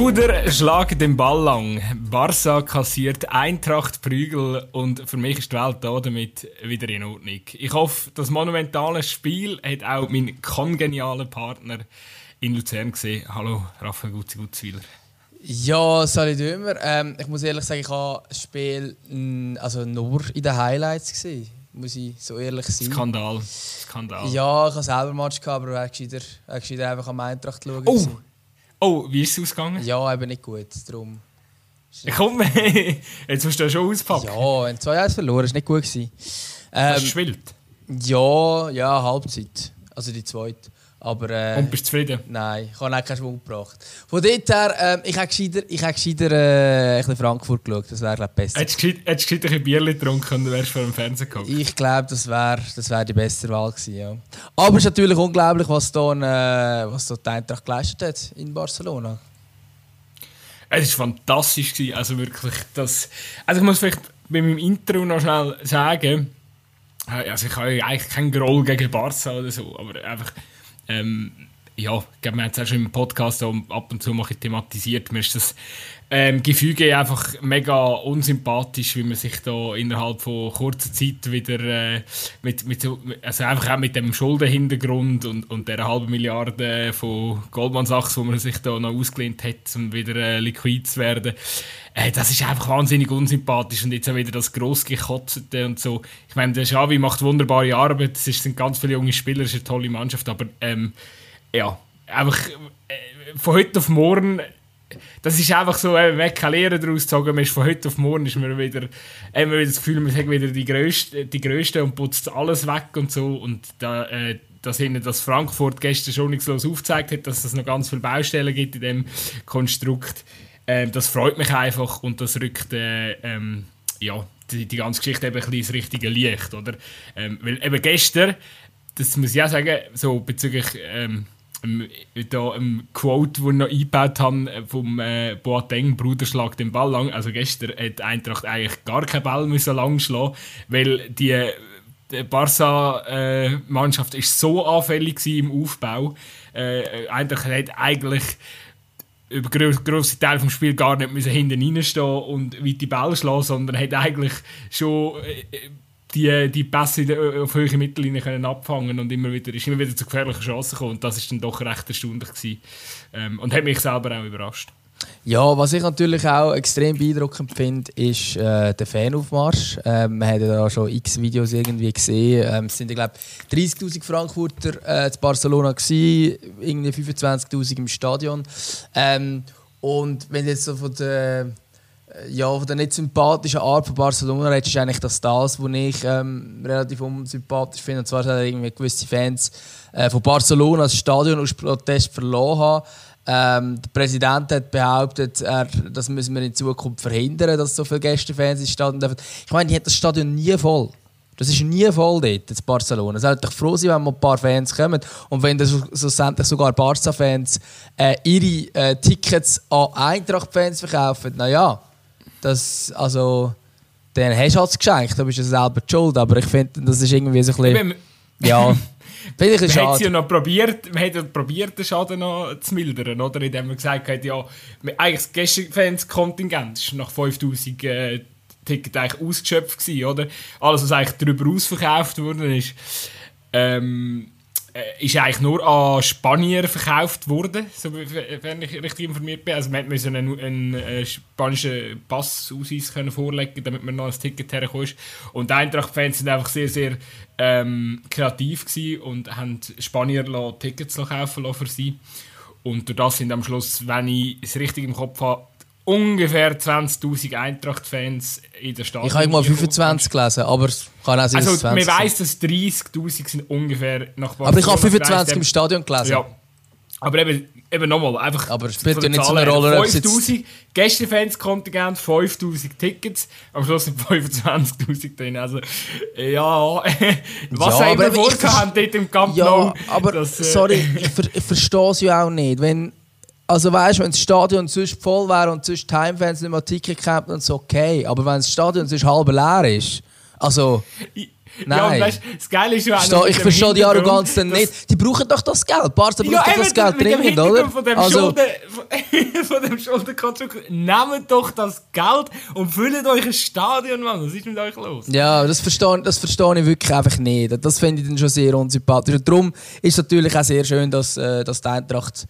Bruder, schlag den Ball lang. Barca kassiert Eintracht Prügel und für mich ist die Welt da damit wieder in Ordnung. Ich hoffe, das monumentale Spiel hat auch mein kongenialer Partner in Luzern gesehen. Hallo, Raphael Gutzi-Gutzwiller. Ja, soll ich immer. Ähm, ich muss ehrlich sagen, ich habe das Spiel also nur in den Highlights gesehen. Muss ich so ehrlich sein. Skandal. Skandal. Ja, ich habe selber Match gehabt, aber ich habe gescheiter einfach am Eintracht schauen. Oh! Oh, wie ist es ausgegangen? Ja, eben nicht gut. Darum. Komm, jetzt musst du ja schon auspacken. Ja, in 2-1 verloren, ist nicht gut. Gewesen. Ähm, Hast du gespielt? Ja, ja, Halbzeit. Also die zweite. Aber, äh, Und bist du zufrieden? Nein, ich habe auch keinen Schwung gebracht. Von dort her, äh, ich habe gescheiter, ich habe gescheiter äh, ein Frankfurt geschaut. Das wäre glaube besser. Hättest du gescheiter ein Bier getrunken und wärst vor dem Fernsehen gekommen? Ich glaube, das wäre das wär die bessere Wahl gewesen, ja. Aber es ist natürlich unglaublich, was da, äh, was da die Eintracht geleistet hat in Barcelona. Es war fantastisch. Gewesen. Also wirklich, das... Also ich muss vielleicht bei meinem Intro noch schnell sagen, äh, also ich habe eigentlich keinen Groll gegen Barca oder so, aber einfach ähm, ja, wir haben es auch schon im Podcast ab und zu mal thematisiert. Mir ist das ähm, Gefüge einfach mega unsympathisch, wie man sich da innerhalb von kurzer Zeit wieder äh, mit, mit also einfach auch mit dem Schuldenhintergrund und, und der halben Milliarde von Goldman Sachs, wo man sich da noch ausgelehnt hat, um wieder äh, liquid zu werden. Äh, das ist einfach wahnsinnig unsympathisch und jetzt auch wieder das grossgekotzte und so. Ich meine, der Xavi macht wunderbare Arbeit, es sind ganz viele junge Spieler, es ist eine tolle Mannschaft, aber ähm, ja, einfach äh, von heute auf morgen das ist einfach so, äh, man hat keine Lehre daraus gezogen, man ist von heute auf morgen ist man wieder, man wieder das Gefühl, man hat wieder die Größte, die Größte und putzt alles weg und so und da, äh, dass ihnen das Frankfurt gestern schon schonungslos aufgezeigt hat, dass es noch ganz viele Baustellen gibt in dem Konstrukt, äh, das freut mich einfach und das rückt äh, ähm, ja, die, die ganze Geschichte eben ein bisschen ins richtige Licht, oder? Ähm, weil eben gestern, das muss ich auch sagen, so bezüglich ähm, da ein Quote, das ich noch eingebaut habe, äh, vom äh, Boateng, Bruder schlägt den Ball lang. Also gestern hat Eintracht eigentlich gar keinen Ball müssen lang schlagen, weil die, die Barca-Mannschaft äh, so anfällig im Aufbau. Äh, Eintracht hat eigentlich über grosse Teile des Spiels gar nicht müssen hinten reinstehen und weit die Ball schlagen, sondern hat eigentlich schon äh, die, die Pässe auf höhere Mittellinie können abfangen und immer wieder, ist immer wieder zu gefährlichen Chancen gekommen. Und das ist dann doch recht erstaunlich gewesen. Ähm, und hat mich selber auch überrascht. Ja, was ich natürlich auch extrem beeindruckend finde, ist äh, der Fanaufmarsch. Ähm, wir haben ja schon x Videos irgendwie gesehen. Ähm, es sind, glaube 30'000 Frankfurter äh, zu Barcelona gewesen, irgendwie 25'000 im Stadion. Ähm, und wenn jetzt so von der äh, ja, von der nicht sympathischen Art von Barcelona redest, ist eigentlich das, das was ich ähm, relativ unsympathisch finde. Und zwar, dass irgendwie gewisse Fans äh, von Barcelona das Stadion aus Protest verloren haben. Ähm, der Präsident hat behauptet, er, das müssen wir in Zukunft verhindern, dass so viele Gästefans ins Stadion dürfen. Ich meine, die hat das Stadion nie voll. Das ist nie voll dort, in Barcelona. Es sollte doch froh sein, wenn mal ein paar Fans kommen. Und wenn dann schlussendlich sogar Barca-Fans äh, ihre äh, Tickets an Eintracht-Fans verkaufen, naja, das, also, dann hast du halt geschenkt, du bist ja selber die schuld, aber ich finde, das ist irgendwie so ein bisschen... Ja, finde ich ein schade. Ja noch probiert, man hat ja probiert, den Schaden noch zu mildern, oder? Indem man gesagt hat, ja, eigentlich das Gästefans-Kontingent war nach 5000 äh, Tickets eigentlich ausgeschöpft gewesen, oder? Alles, was eigentlich darüber ausverkauft wurde, ist... Ähm, äh, ist eigentlich nur an Spanier verkauft worden, so, wenn ich richtig informiert bin. Also man musste einen, einen, einen spanischen Passausweis können vorlegen, damit man noch ein Ticket herkommt. Und Eintracht-Fans sind einfach sehr, sehr ähm, kreativ und haben Spanier Tickets kaufen lassen für sie. Und durch das sind am Schluss, wenn ich es richtig im Kopf habe, ungefähr 20.000 Eintracht-Fans in der Stadt. Ich habe mal 25 gelesen, aber es kann auch sein, Also, man weiss, dass 30.000 sind ungefähr nach Barcelona. Aber ich habe 25 im Stadion gelesen. Ja. Aber eben, eben nochmal, einfach. Aber es spielt ja nicht so eine Rolle. 5000 Gästefans-Kontingent, 5000 Tickets, am Schluss sind 25.000 drin. Also, ja, was ja, haben wir vorgehabt dort im Camp Ja, aber das, äh, sorry, ich, ver ich verstehe es ja auch nicht. Wenn also weißt du, wenn das Stadion sonst voll wäre und sonst Heimfans nicht mehr Ticket kämpfen, dann ist es okay. Aber wenn das Stadion sonst halb leer ist, also... Nein. Ja, weißt, das Geile ist ja auch ich verstehe die Arroganz dann nicht. Die brauchen doch das Geld. Barca braucht Ja, doch das Geld dringend, oder? Von dem, Also, Schulden, von, von dem Schuldenkonstrukt. Nehmt doch das Geld und füllt euch ein Stadion, Mann. Was ist mit euch los? Ja, das verstehe, das verstehe ich wirklich einfach nicht. Das finde ich dann schon sehr unsympathisch. Und darum ist es natürlich auch sehr schön, dass, äh, dass die Eintracht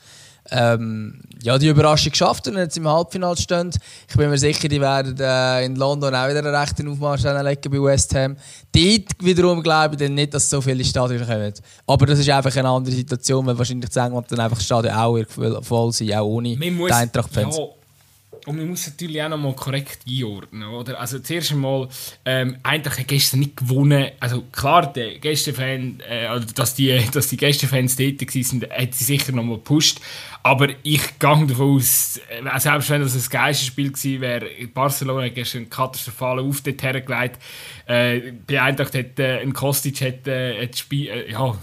ähm, ja, die Überraschung geschafft und jetzt im Halbfinale stehen. Ich bin mir sicher, die werden äh, in London auch wieder einen rechten Aufmarsch hinlegen bei West Ham. Dort wiederum glaube ich dann nicht, dass so viele Stadien kommen. Aber das ist einfach eine andere Situation, weil wahrscheinlich zu England dann einfach das Stadion auch voll sein, auch ohne Eintracht-Fans. ja, und man muss natürlich auch noch mal korrekt einordnen, oder? Also zuerst einmal, ähm, Eintracht hat gestern nicht gewonnen. Also klar, der Gästefan, äh, oder dass die, dass die Gästefans dort waren, hat sie sicher noch mal gepusht. Aber ich gehe davon aus, äh, selbst wenn das ein Geisterspiel gewesen wäre, Barcelona hat gestern einen katastrophalen Auftritt hergelegt. Äh, bei Eintracht hat äh, ein Kostic hat, äh, hat Spiel, äh, ja,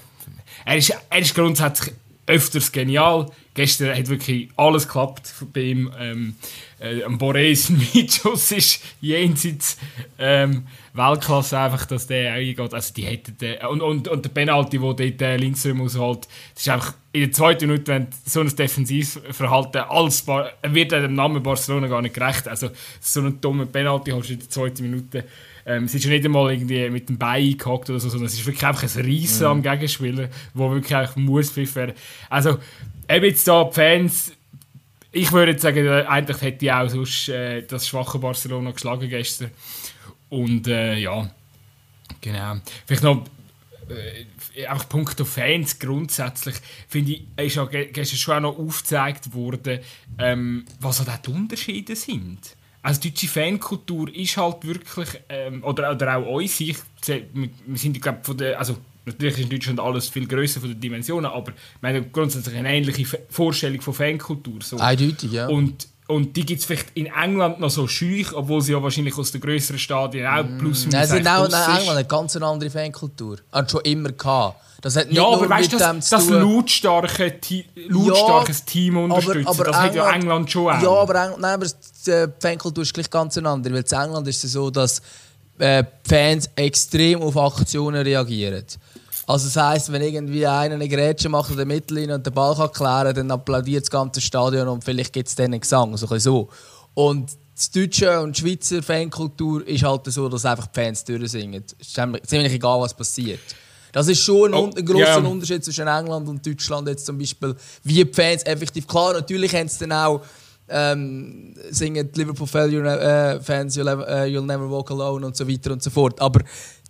er ist, er ist grundsätzlich öfters genial. Gestern hat wirklich alles geklappt bei ihm. Ähm, äh, am Borés Mitschuss ist jenseits ähm, Weltklasse einfach, dass der eingeht. Also die hätten, äh, und, und, und der Penalty, wo dort äh, Lindström ausholt, das ist einfach in der zweiten Minute, wenn so ein Defensivverhalten als Bar wird dem Namen Barcelona gar nicht gerecht. Also so einen dummen Penalty hast du in der zweiten Minute. Ähm, es ist ja nicht einmal irgendwie mit dem Bein eingehackt oder so, sondern es ist wirklich einfach ein Reissen am Gegenspieler, wo wirklich muss werden. Also, eben jetzt da die Fans, ich würde sagen, äh, eigentlich hätte ich auch sonst äh, das schwache Barcelona geschlagen gestern. Und äh, ja, genau. Vielleicht noch äh, auch Punkt auf Fans grundsätzlich, finde ich, ist ja ge- gestern schon auch noch aufgezeigt worden, ähm, was halt auch die Unterschiede sind. Also die deutsche Fankultur ist halt wirklich, ähm, oder, oder auch uns, ich, wir sind, glaube von der, also natürlich ist in Deutschland alles viel grösser von den Dimensionen, aber wir haben grundsätzlich eine ähnliche Vorstellung von Fankultur. So. Eindeutig, ja. Und, und die gibt es vielleicht in England noch so schüch, obwohl sie ja wahrscheinlich aus den grösseren Stadien auch plus minus Nein, es sind eigentlich auch ist. England eine ganz andere Fankultur. Hat schon immer gehabt. Das hat nicht Ja, aber weißt du, das, das lautstarke, Ti- lautstarkes Team unterstützen, das hat ja England schon auch. Ja, aber, Eng nein, aber die Fankultur ist gleich ganz andere. Weil in England ist es so, dass äh, Fans extrem auf Aktionen reagieren. Also das heisst, wenn irgendwie einer eine Grätsche macht oder Mittellinie und den Ball kann klären dann applaudiert das ganze Stadion und vielleicht gibt es dann einen Gesang. So ein so. Und die deutsche und die Schweizer Fankultur ist halt so, dass einfach die Fans durchsingen. Es ist ziemlich egal, was passiert. Das ist schon ein, Oh, ein grosser ja. Unterschied zwischen England und Deutschland jetzt zum Beispiel. Wie die Fans effektiv. Klar, natürlich haben sie dann auch ähm, singen die Liverpool Failure, äh, Fans you'll, never- äh, you'll Never Walk Alone und so weiter und so fort. Aber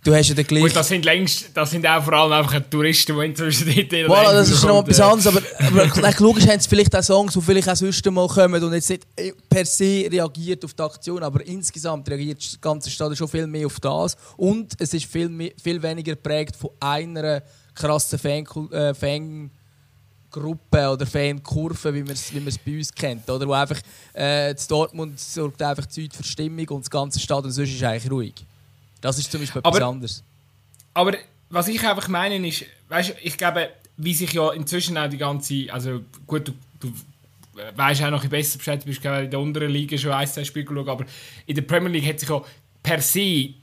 du hast ja den gleichen... Das sind längst, das sind auch vor allem einfach Touristen, die inzwischen dort in Voilà, das ist noch etwas anderes, aber, aber logisch haben sie vielleicht auch Songs, die vielleicht auch sonst mal kommen und jetzt nicht äh, per se reagiert auf die Aktion, aber insgesamt reagiert das ganze Stadion schon viel mehr auf das und es ist viel, mehr, viel weniger geprägt von einer krassen Fan, äh, Fangruppe oder Fankurve, wie man es wie man's bei uns kennt, oder? Wo einfach äh, Dortmund sorgt einfach Zeit für Stimmung und das ganze Stadion sonst ist eigentlich ruhig. Das ist zum Beispiel etwas Aber- anderes. Aber was ich einfach meine ist, weißt, ich glaube, wie sich ja inzwischen auch die ganze, also gut, du, du weißt auch noch ein besser Bescheid, du bist in der unteren Liga schon ein, zwei Spiele geschaut, aber in der Premier League hat sich ja per se die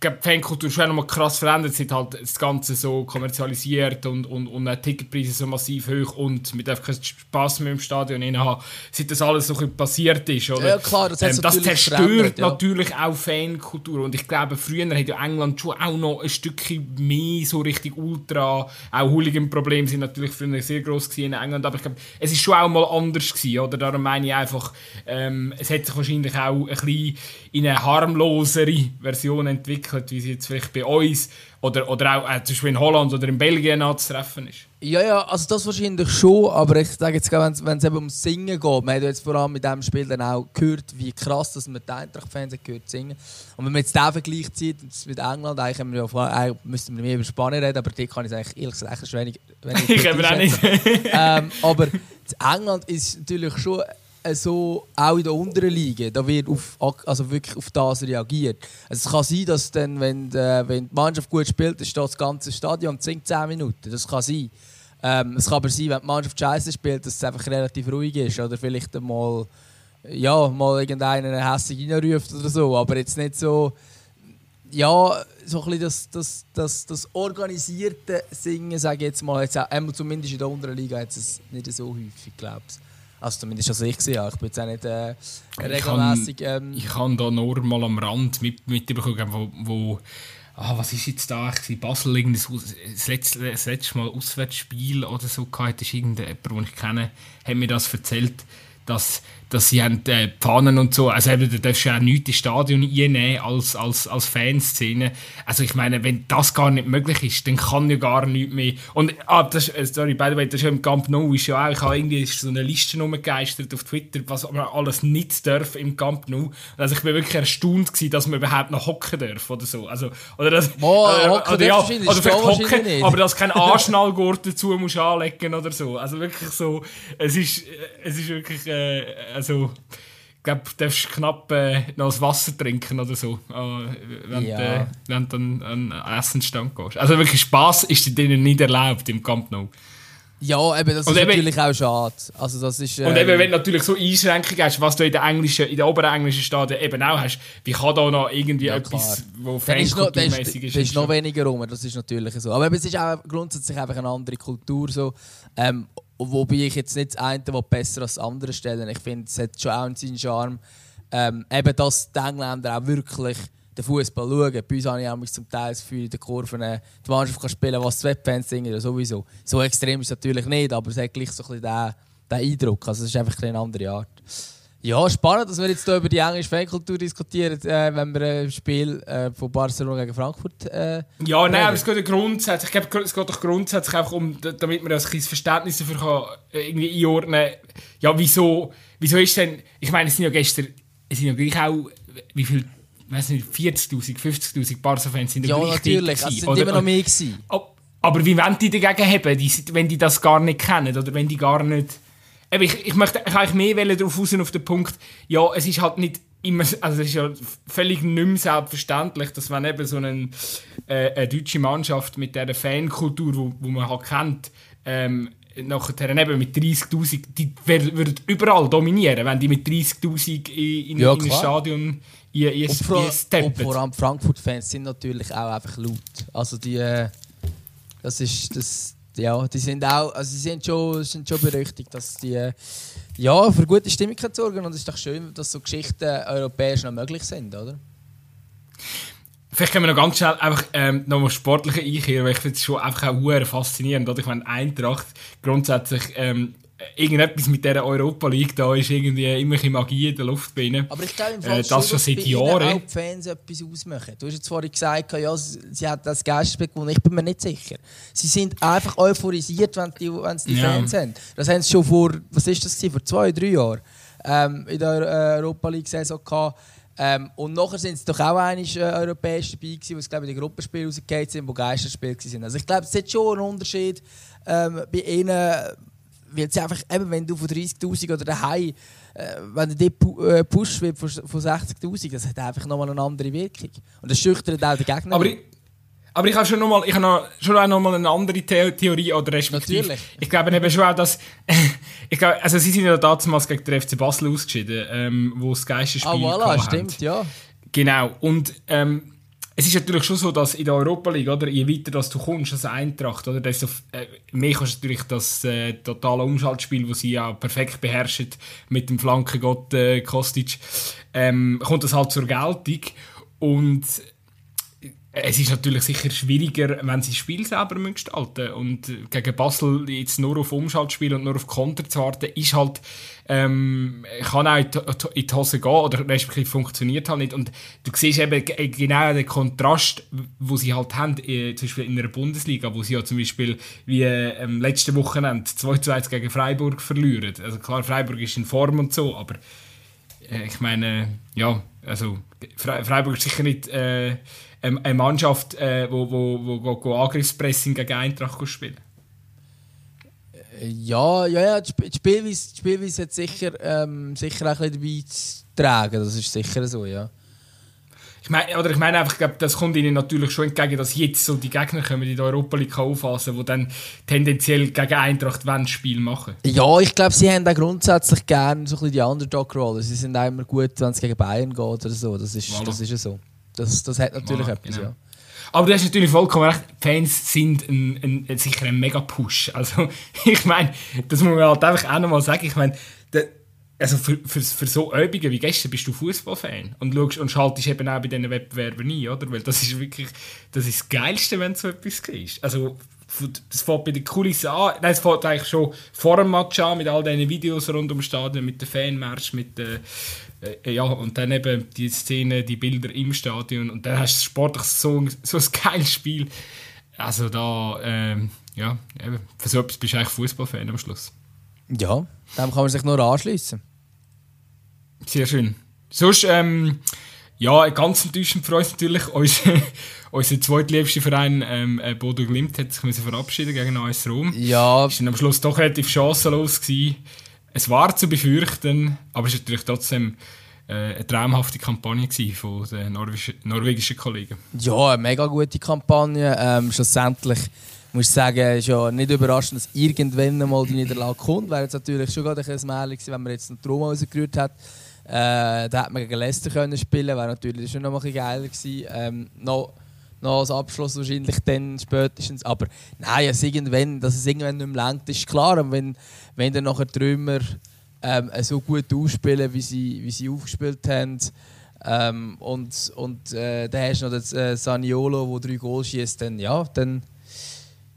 glaub, die Fankultur schon nochmal krass verändert, seit halt das Ganze so kommerzialisiert und, und, und die Ticketpreise so massiv hoch und mit einfach keinen Spass mehr im Stadion haben, seit das alles so ein bisschen passiert ist, oder? Ja, klar, das ähm, das zerstört ja. natürlich auch Fankultur und ich glaube, früher hat ja England schon auch noch ein Stückchen mehr so richtig Ultra, auch Hooligan-Probleme sind natürlich früher sehr groß gewesen in England, aber ich glaube, es ist schon auch mal anders gewesen, oder? Darum meine ich einfach, ähm, es hat sich wahrscheinlich auch ein bisschen in eine harmlosere Version entwickelt, wie sie jetzt vielleicht bei uns oder, oder auch äh, zum Beispiel in Holland oder in Belgien anzutreffen ist. Ja, ja, also das wahrscheinlich schon, aber ich sage jetzt, gerade, wenn es eben ums Singen geht, man hat jetzt vor allem mit diesem Spiel dann auch gehört, wie krass dass man die Eintracht-Fans gehört singen. Und wenn man jetzt den Vergleich zieht mit England, eigentlich, haben wir ja, eigentlich müssten wir mehr über Spanien reden, aber die kann ich eigentlich ehrlich gesagt echt wenig, wenig Ich habe auch nicht. ähm, aber England ist natürlich schon so, auch in der unteren Liga, da wird auf, also wirklich auf das reagiert. Also es kann sein, dass dann, wenn, äh, wenn die Mannschaft gut spielt, dann steht das ganze Stadion und singt 10 Minuten. Das kann sein. Ähm, es kann aber sein, wenn die Mannschaft scheiße spielt, dass es einfach relativ ruhig ist oder vielleicht einmal ja, mal irgendeinen hässlich reinruft oder so, aber jetzt nicht so ja, so ein das, das, das, das organisierte Singen, sage ich jetzt mal, jetzt auch, zumindest in der unteren Liga hat es nicht so häufig, glaube ich. Also zumindest als ich ja. Ich bin jetzt auch nicht äh, regelmäßig... Ähm, ich habe da nur mal am Rand mit, mitbekommen, wo, wo ah, was ist jetzt da? Ich Basel das letzte, das letzte Mal Auswärtsspiel oder so gehabt, ist irgendjemand, den ich kenne, hat mir das erzählt, dass dass sie haben äh, Pfannen und so, also eben, da darfst du ja auch nichts ins Stadion einnehmen als, als, als Fanszene. Also ich meine, wenn das gar nicht möglich ist, dann kann ja gar nichts mehr. Und, ah, das, äh, sorry, by the way, das ist ja im Camp Nou, ist ja auch, ich habe irgendwie so eine Liste rumgegeistert auf Twitter, was man alles nicht darf im Camp Nou. Also ich bin wirklich erstaunt gewesen, dass man überhaupt noch hocken darf oder so. Also, oder das, oh, äh, hocken oder, ja, oder vielleicht hocken, aber dass kein Anschnallgurt dazu musst anlegen oder so. Also wirklich so, es ist, es ist wirklich, äh, also ich glaube, du darfst knapp äh, noch das Wasser trinken oder so, äh, wenn, ja. äh, wenn du an einen Essensstand gehst. Also wirklich Spass ist denen nicht erlaubt im Camp Nou. Ja, eben, das und ist eben, natürlich auch schade. Also das ist, und eben, ähm, wenn du natürlich so Einschränkungen hast, was du in den englischen, in den oberen englischen Staaten eben auch hast, wie kann da noch irgendwie ja, etwas, wo fankulturmäßig ist? Das ist noch weniger rum, das ist natürlich so. Aber eben, es ist auch grundsätzlich einfach eine andere Kultur so. Ähm, Wobei ich jetzt nicht das eine will besser als das andere stellen Ich finde, es hat schon auch seinen Charme. Ähm, eben, dass die Engländer auch wirklich den Fußball schauen. Bei uns habe ich auch zum Teil das Gefühl, in den Kurven äh, die Mannschaft kann spielen was die Fans singen, sowieso. So extrem ist es natürlich nicht, aber es hat gleich so ein bisschen den, den Eindruck. Also es ist einfach eine andere Art. Ja, spannend, dass wir jetzt hier über die englische Fankultur diskutieren, äh, wenn wir ein Spiel äh, von Barcelona gegen Frankfurt äh, Ja, nein, aber es geht grundsätzlich, ich glaube, es geht doch grundsätzlich einfach um, damit man ein kleines Verständnis dafür kann, äh, irgendwie einordnen Ja, wieso, wieso ist denn, ich meine, es sind ja gestern, es sind ja gleich auch, wie viel, weiß nicht, 40'000, 50'000 Barca-Fans sind ja Ja, natürlich, es sind immer noch mehr gewesen. Aber wie wollen die dagegen haben, wenn die das gar nicht kennen oder wenn die gar nicht ich, ich möchte ich eigentlich mehr darauf raus, auf den Punkt, ja, es ist halt nicht immer, also es ist ja völlig nicht mehr selbstverständlich, dass wenn eben so eine, äh, eine deutsche Mannschaft mit dieser Fankultur, wo, wo man halt kennt, ähm, nachher eben mit 30'000, die würden überall dominieren, wenn die mit 30'000 in, in, ja, in ein Stadion und vor, und vor allem Frankfurt-Fans sind natürlich auch einfach laut. Also die, äh, das ist, das, ja, die sind auch, also sie sind schon, sind schon berüchtigt, dass die ja, für gute Stimmung sorgen und es ist doch schön, dass so Geschichten europäisch noch möglich sind, oder? Vielleicht können wir noch ganz schnell einfach ähm, nochmal sportliche einkehren, weil ich finde es schon einfach auch faszinierend. Oder? Ich meine, Eintracht grundsätzlich ähm, irgendetwas mit dieser Europa League da ist irgendwie immer ein Magie in der Luft bei ihnen. Aber ich glaube im Fall äh, das schon, seit Jahren. auch die Fans etwas ausmachen. Du hast jetzt vorhin gesagt, ja, sie hat das Geisterspiel gewonnen. Ich bin mir nicht sicher. Sie sind einfach euphorisiert, wenn die, wenn die ja. Fans sind. Das haben sie schon vor, was ist das, vor zwei, drei Jahren ähm, in der äh, Europa League Saison gehabt. Ähm, und nachher sind sie doch auch einmal äh, europäisch dabei gewesen, wo sie glaube in den Gruppenspielen rausgegangen sind, wo Geisterspiele waren. Also ich glaube, es hat schon einen Unterschied ähm, bei ihnen weil sie einfach, eben, wenn du von 30'000 oder daheim, äh, wenn du pu äh, pusht wird von, von 60'000, das hat einfach nochmal eine andere Wirkung. Und das schüchtert auch den Gegner. Aber ich, aber ich habe schon nochmal noch, schon noch eine andere The Theorie oder respektive. Natürlich. Ich glaube eben schon auch, dass ich glaube, also sie sind ja damals gegen den FC Basel ausgeschieden, ähm, wo das Geisterspiel Ah, voilà, stimmt, ja. Genau. Und ähm, es ist natürlich schon so, dass in der Europa League, oder, je weiter dass du kommst als Eintracht, oder, desto äh, mehr kannst du natürlich das äh, totale Umschaltspiel, das sie ja perfekt beherrschen mit dem Flankengott äh, Kostic, ähm, kommt das halt zur Geltung. Und es ist natürlich sicher schwieriger, wenn sie das Spiel selber gestalten Und gegen Basel jetzt nur auf Umschaltspiel und nur auf Konter zu warten, ist halt, ähm, kann auch in die Hose gehen oder respektive funktioniert halt nicht. Und du siehst eben genau den Kontrast, wo sie halt haben, äh, zum Beispiel in der Bundesliga, wo sie ja zum Beispiel wie ähm, letzte Wochenende 2 zu 1 gegen Freiburg verlieren. Also klar, Freiburg ist in Form und so, aber äh, ich meine, ja, also Freiburg ist sicher nicht... Äh, eine Mannschaft, äh, wo, wo, wo, wo Angriffspressing gegen Eintracht spielen ja, ja, ja, die Spielweise, die Spielweise hat sicher, ähm, sicher auch ein bisschen dabei zu tragen, das ist sicher so, ja. Ich meine, oder ich meine einfach, ich glaube, das kommt ihnen natürlich schon entgegen, dass jetzt so die Gegner kommen in der Europa League auffassen, die dann tendenziell gegen Eintracht wollen, Spiel machen. Ja, ich glaube, sie haben auch grundsätzlich gerne so ein bisschen die Underdog-Rolle. Sie sind auch immer gut, wenn es gegen Bayern geht oder so. Das ist, voilà. das ist ja so. Das, das hat natürlich ja, etwas, genau. ja. Aber du hast natürlich vollkommen recht, Fans sind ein, ein, sicher ein mega Push. Also, ich meine, das muss man halt einfach auch nochmal sagen. Ich meine, also für, für, für so Übungen wie gestern bist du Fußballfan und schaust und schaltest eben auch bei diesen Wettbewerben ein, oder? Weil das ist wirklich das, ist das Geilste, wenn so etwas ist. Also, das fängt bei den Kulissen an. Nein, es fängt eigentlich schon vor dem Match an mit all diesen Videos rund ums Stadion, mit den Fanmarsch, mit den äh, ja, und dann eben die Szene, die Bilder im Stadion und dann hast du sportlich so, so ein geiles Spiel. Also da, ähm, ja, eben, für so etwas bist du eigentlich Fußballfan am Schluss. Ja, dem kann man sich nur anschließen. Sehr schön. Sonst, ähm, ja, ganz enttäuschend für uns natürlich, unser, unser zweitliebster Verein ähm, äh, Bodo Glimt hat sich verabschieden gegen AS Rom. Ja. Ist dann am Schluss doch relativ chancenlos gewesen. Es war zu befürchten, aber es war natürlich trotzdem äh, eine traumhafte Kampagne von den norwegischen Kollegen. Ja, eine mega gute Kampagne. Ähm, schlussendlich muss ich sagen, es ist ja nicht überraschend, dass irgendwann mal die Niederlage kommt. Wäre jetzt natürlich schon gerade ein Märchen wenn man jetzt noch Trauma rausgerührt hat. Äh, da hätte man gegen Leicester können spielen wäre natürlich schon noch ein bisschen geiler gewesen. Ähm, noch, noch als Abschluss wahrscheinlich dann spätestens. Aber nein, es irgendwann, dass es irgendwann nicht mehr lenkt, ist klar. Und wenn, wenn dann nachher die Römer ähm, so gut ausspielen, wie sie, wie sie aufgespielt haben, ähm, und, und äh, dann hast du noch den äh, Saniolo, der drei Goals schießt, dann ja, dann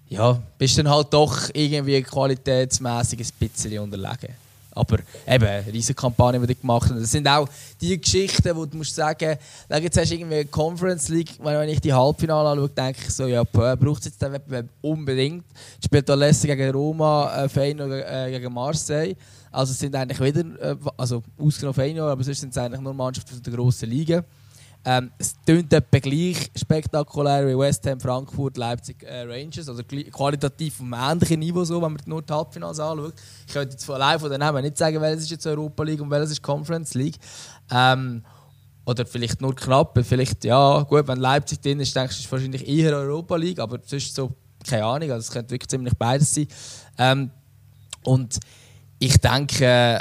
ja, bist dann halt doch irgendwie qualitätsmäßig ein bisschen unterlegen. Aber eben, eine riesige Kampagne, die die gemacht haben. Das sind auch die Geschichten, wo du musst sagen, jetzt hast du irgendwie eine Conference League, wenn ich die Halbfinale anschaue, denke ich so, ja, braucht es jetzt den Wettbewerb unbedingt. Spielt da Leicester gegen Roma, äh, Feyenoord äh, gegen Marseille. Also es sind eigentlich wieder, äh, also ausgenommen Feyenoord, aber sonst sind es eigentlich nur Mannschaften der grossen Liga. Ähm, es klingt etwa gleich spektakulär wie West Ham, Frankfurt, Leipzig, äh, Rangers. Also qualitativ auf einem ähnlichen Niveau, so, wenn man nur die Halbfinals anschaut. Ich könnte jetzt allein von den Namen nicht sagen, welches ist jetzt Europa League und welches ist Conference League. Ähm, oder vielleicht nur knapp. Vielleicht, ja, gut, wenn Leipzig drin ist, denkst du, ist wahrscheinlich eher Europa League, aber sonst so, keine Ahnung. Also es könnte wirklich ziemlich beides sein. Ähm, und ich denke,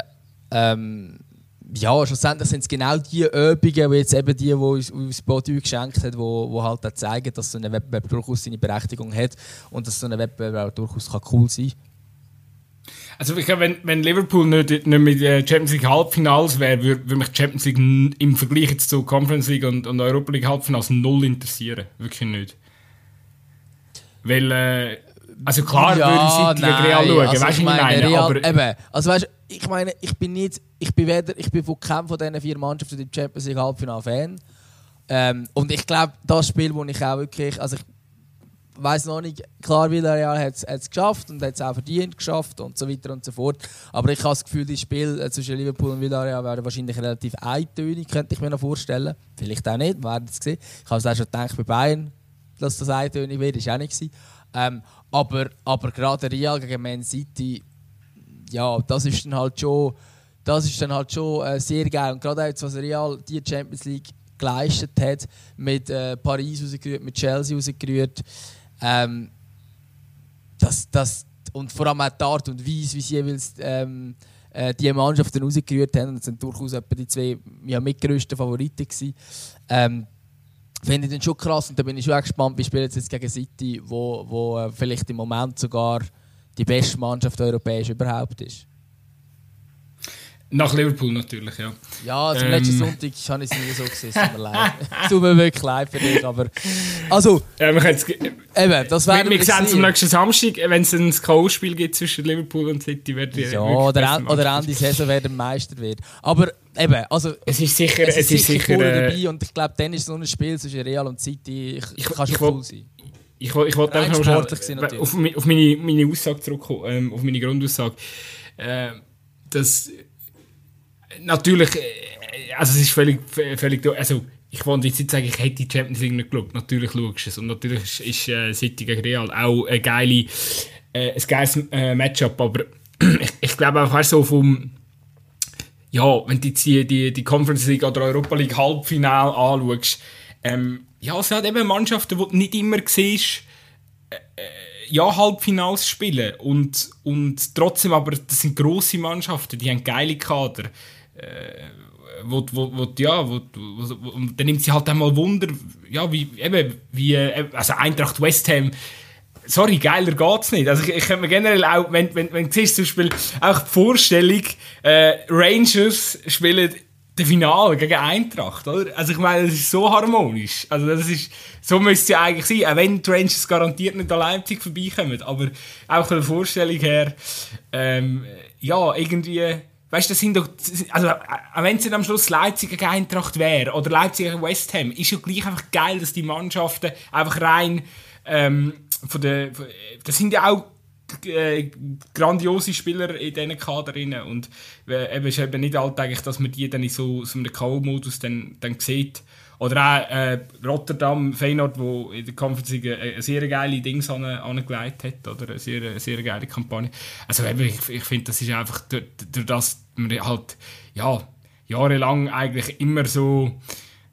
ähm, ja, schlussendlich sind es genau die Übungen, wie jetzt eben die, die uns, uns Body geschenkt hat, wo, wo halt zeigen, dass so ein Wettbewerb durchaus seine Berechtigung hat und dass so ein Wettbewerb auch durchaus kann cool sein kann. Also ich glaube, wenn, wenn Liverpool nicht, nicht mit der Champions League Halbfinals wäre, würde, würde mich die Champions League im Vergleich jetzt zu Conference League und, und Europa League Halbfinals null interessieren. Wirklich nicht. Weil, äh, also klar ja, würde ich gegen Real schauen, also weißt du, ich meine, Real, aber... Eben, also weißt, ich meine, ich bin nicht, ich bin weder, ich bin von keinem von diesen vier Mannschaften im Champions League Halbfinale Fan. Ähm, und ich glaube, das Spiel, wo ich auch wirklich, also ich weiß noch nicht, klar, Villarreal hat es geschafft und hat es auch verdient geschafft und so weiter und so fort. Aber ich habe das Gefühl, das Spiel äh, zwischen Liverpool und Villarreal wäre wahrscheinlich relativ eintönig, könnte ich mir noch vorstellen. Vielleicht auch nicht, wir werden es sehen. Ich habe es auch schon gedacht bei Bayern, dass das eintönig wird, ist auch nicht gewesen. Ähm, aber, aber gerade Real gegen Man City, ja, das ist dann halt schon, das ist dann halt schon äh, sehr geil. Und gerade jetzt, was Real die Champions League geleistet hat, mit äh, Paris rausgerührt, mit Chelsea rausgerührt, ähm, das, das, und vor allem auch die Art und Weise, wie sie jeweils ähm, äh, die Mannschaften rausgerührt haben, das sind durchaus etwa die zwei ja, mitgrößten Favoriten gewesen. Ähm, Finde ich dann schon krass und da bin ich schon gespannt, wie spielt jetzt gegen City, wo, wo äh, vielleicht im Moment sogar die beste Mannschaft europäisch überhaupt ist. Nach Liverpool natürlich, ja. Ja, also ähm. letzten Sonntag habe ich es nie so gesehen, mir leid. Tut mir wirklich leid für dich, aber... Also... Ja, wir eben, das wäre... Wir, wir sehen es am nächsten Samstag, wenn es ein K.O.-Spiel gibt zwischen Liverpool und City, wird Ja, oder, en, oder Ende Saison, wer der Meister wird. Aber eben, also... Es ist sicher... Es ist, es ist sicher, sicher äh, dabei und ich glaube, dann ist so ein Spiel zwischen Real und City, ich, ich, kann schon ich, cool sein. Ich, ich wollte einfach noch schnell auf, auf meine, meine Aussage zurückkommen, ähm, auf meine Grundaussage. Äh, dass natürlich, äh, also es ist völlig, völlig also ich wollte jetzt nicht sagen, ich hätte die Champions League nicht geschaut. Natürlich schaust du es. Und natürlich ist, ist äh, City gegen Real auch eine geile, äh, ein geiles äh, Matchup. Aber ich, ich glaube auch so vom, ja, wenn du jetzt die, die, die Conference League oder Europa League Halbfinale anschaust, ähm, ja, es hat eben Mannschaften, die du nicht immer siehst, äh, äh, ja, Halbfinals spielen. Und, und trotzdem, aber das sind grosse Mannschaften, die haben geile Kader. Äh, wo, wo, wo, ja, wo, wo, und dann nimmt sie halt einmal Wunder, ja, wie, eben, wie, äh, also Eintracht West Ham, sorry, geiler geht's nicht. Also ich, ich könnte mir generell auch, wenn, wenn, wenn du siehst, zum Beispiel auch die Vorstellung, äh, Rangers spielen das Finale gegen Eintracht, oder? Also ich meine, das ist so harmonisch. Also das ist, so müsste es ja eigentlich sein, auch wenn die Rangers garantiert nicht an Leipzig vorbeikommen. Aber auch von der Vorstellung her, ähm, ja, irgendwie, weißt das sind doch, also wenn es am Schluss Leipzig gegen Eintracht wäre oder Leipzig gegen West Ham, ist ja gleich einfach geil, dass die Mannschaften einfach rein ähm, von der, von, das sind ja auch äh, grandiose Spieler in diesen Kaderinnen und äh, eben, ist eben nicht alltäglich, dass man die dann in so, so einem K.O.-Modus dann, dann sieht. Oder auch äh, Rotterdam, Feyenoord, wo in der Conference eine, eine sehr geile Dings an, angelegt hat, oder eine sehr, eine sehr geile Kampagne. Also eben, ich, ich finde, das ist einfach durch, durch das man halt, ja, jahrelang eigentlich immer so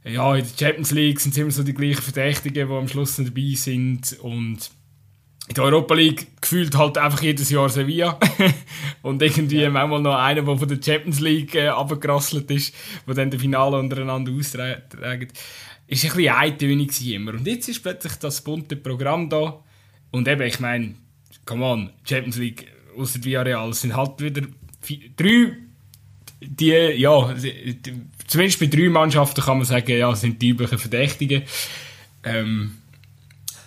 ja, in der Champions League sind es immer so die gleichen Verdächtigen, die am Schluss dabei sind und in der Europa League gefühlt halt einfach jedes Jahr Sevilla. und irgendwie ja. manchmal noch einer, der von der Champions League äh, abgekrasselt ist, der dann das Finale untereinander austragen. Ist ein bisschen eintönig immer. Und jetzt ist plötzlich das bunte Programm da. Und eben, ich meine, come on, Champions League außer Villarreal sind halt wieder vier, drei, die, ja, zumindest bei drei Mannschaften kann man sagen, ja, sind die üblichen Verdächtigen. Ähm,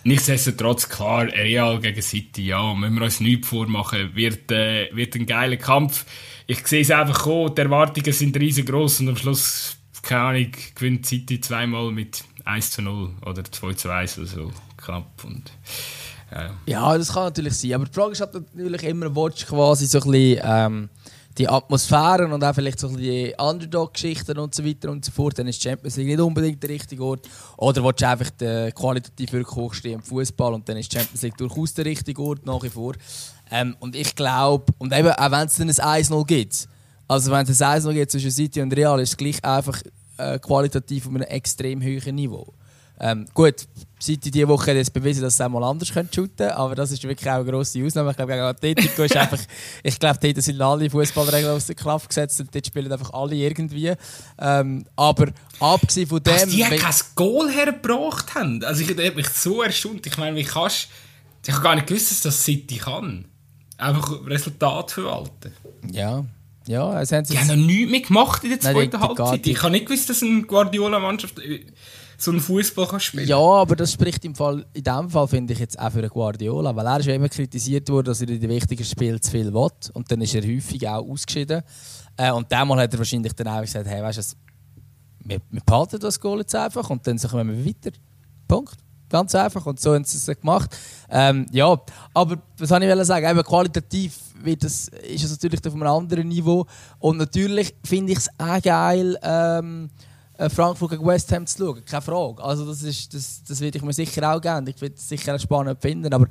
Nichtsdestotrotz, klar, Real gegen City, ja, müssen wir uns nichts vormachen, wird, äh, wird ein geiler Kampf. Ich sehe es einfach kommen, die Erwartungen sind riesengroß und am Schluss, keine Ahnung, gewinnt City zweimal mit 1 zu 0 oder 2 zu 1 oder so, knapp. Und, ja. ja, das kann natürlich sein, aber die Frage ist halt natürlich immer, willst quasi so ein bisschen, ähm, die Atmosphären und auch vielleicht so die Underdog-Geschichten und so weiter und so fort, dann ist Champions League nicht unbedingt der richtige Ort. Oder willst du einfach den qualitativ wirklich im Fußball und dann ist Champions League durchaus der richtige Ort nach wie vor. Ähm, und ich glaube, und eben auch wenn es dann ein 1-0 gibt, also wenn es ein 1-0 gibt zwischen City und Real, ist es gleich einfach äh, qualitativ auf einem extrem hohen Niveau. Ähm, gut, seit diese Woche hat es bewiesen, dass sie einmal anders shooten können, aber das ist wirklich auch eine grosse Ausnahme. Ich glaube, gegen Atletico ist einfach, ich glaube, dort sind alle Fußballregeln aus der Kraft gesetzt und dort spielen einfach alle irgendwie. Ähm, aber abgesehen von dem... Dass die kein Goal hergebracht haben, also ich habe mich so erstaunt. Ich meine, wie kannst ich habe gar nicht gewusst, dass das City kann. Einfach Resultat verwalten. Ja. Ja, also haben sie... Die haben noch nichts mehr gemacht in der zweiten Halbzeit. Ich habe nicht gewusst, dass eine Guardiola-Mannschaft so einen Fußball spielen Ja, aber das spricht im Fall, in dem Fall finde ich jetzt auch für Guardiola, weil er ist ja immer kritisiert worden, dass er in den wichtigen Spielen zu viel will und dann ist er häufig auch ausgeschieden. Äh, und damals hat er wahrscheinlich dann auch gesagt, hey, weißt du, wir, wir behalten das Goal jetzt einfach und dann sagen wir weiter. Punkt. Ganz einfach. Und so haben sie es gemacht. Ähm, ja, aber was soll ich sagen? Eben qualitativ wird das, ist es natürlich auf einem anderen Niveau. Und natürlich finde ich es auch geil, ähm, äh, Frankfurt gegen West Ham zu schauen. Keine Frage. Also das, ist, das, das würde ich mir sicher auch gerne. Ich würde es sicher spannend finden. Aber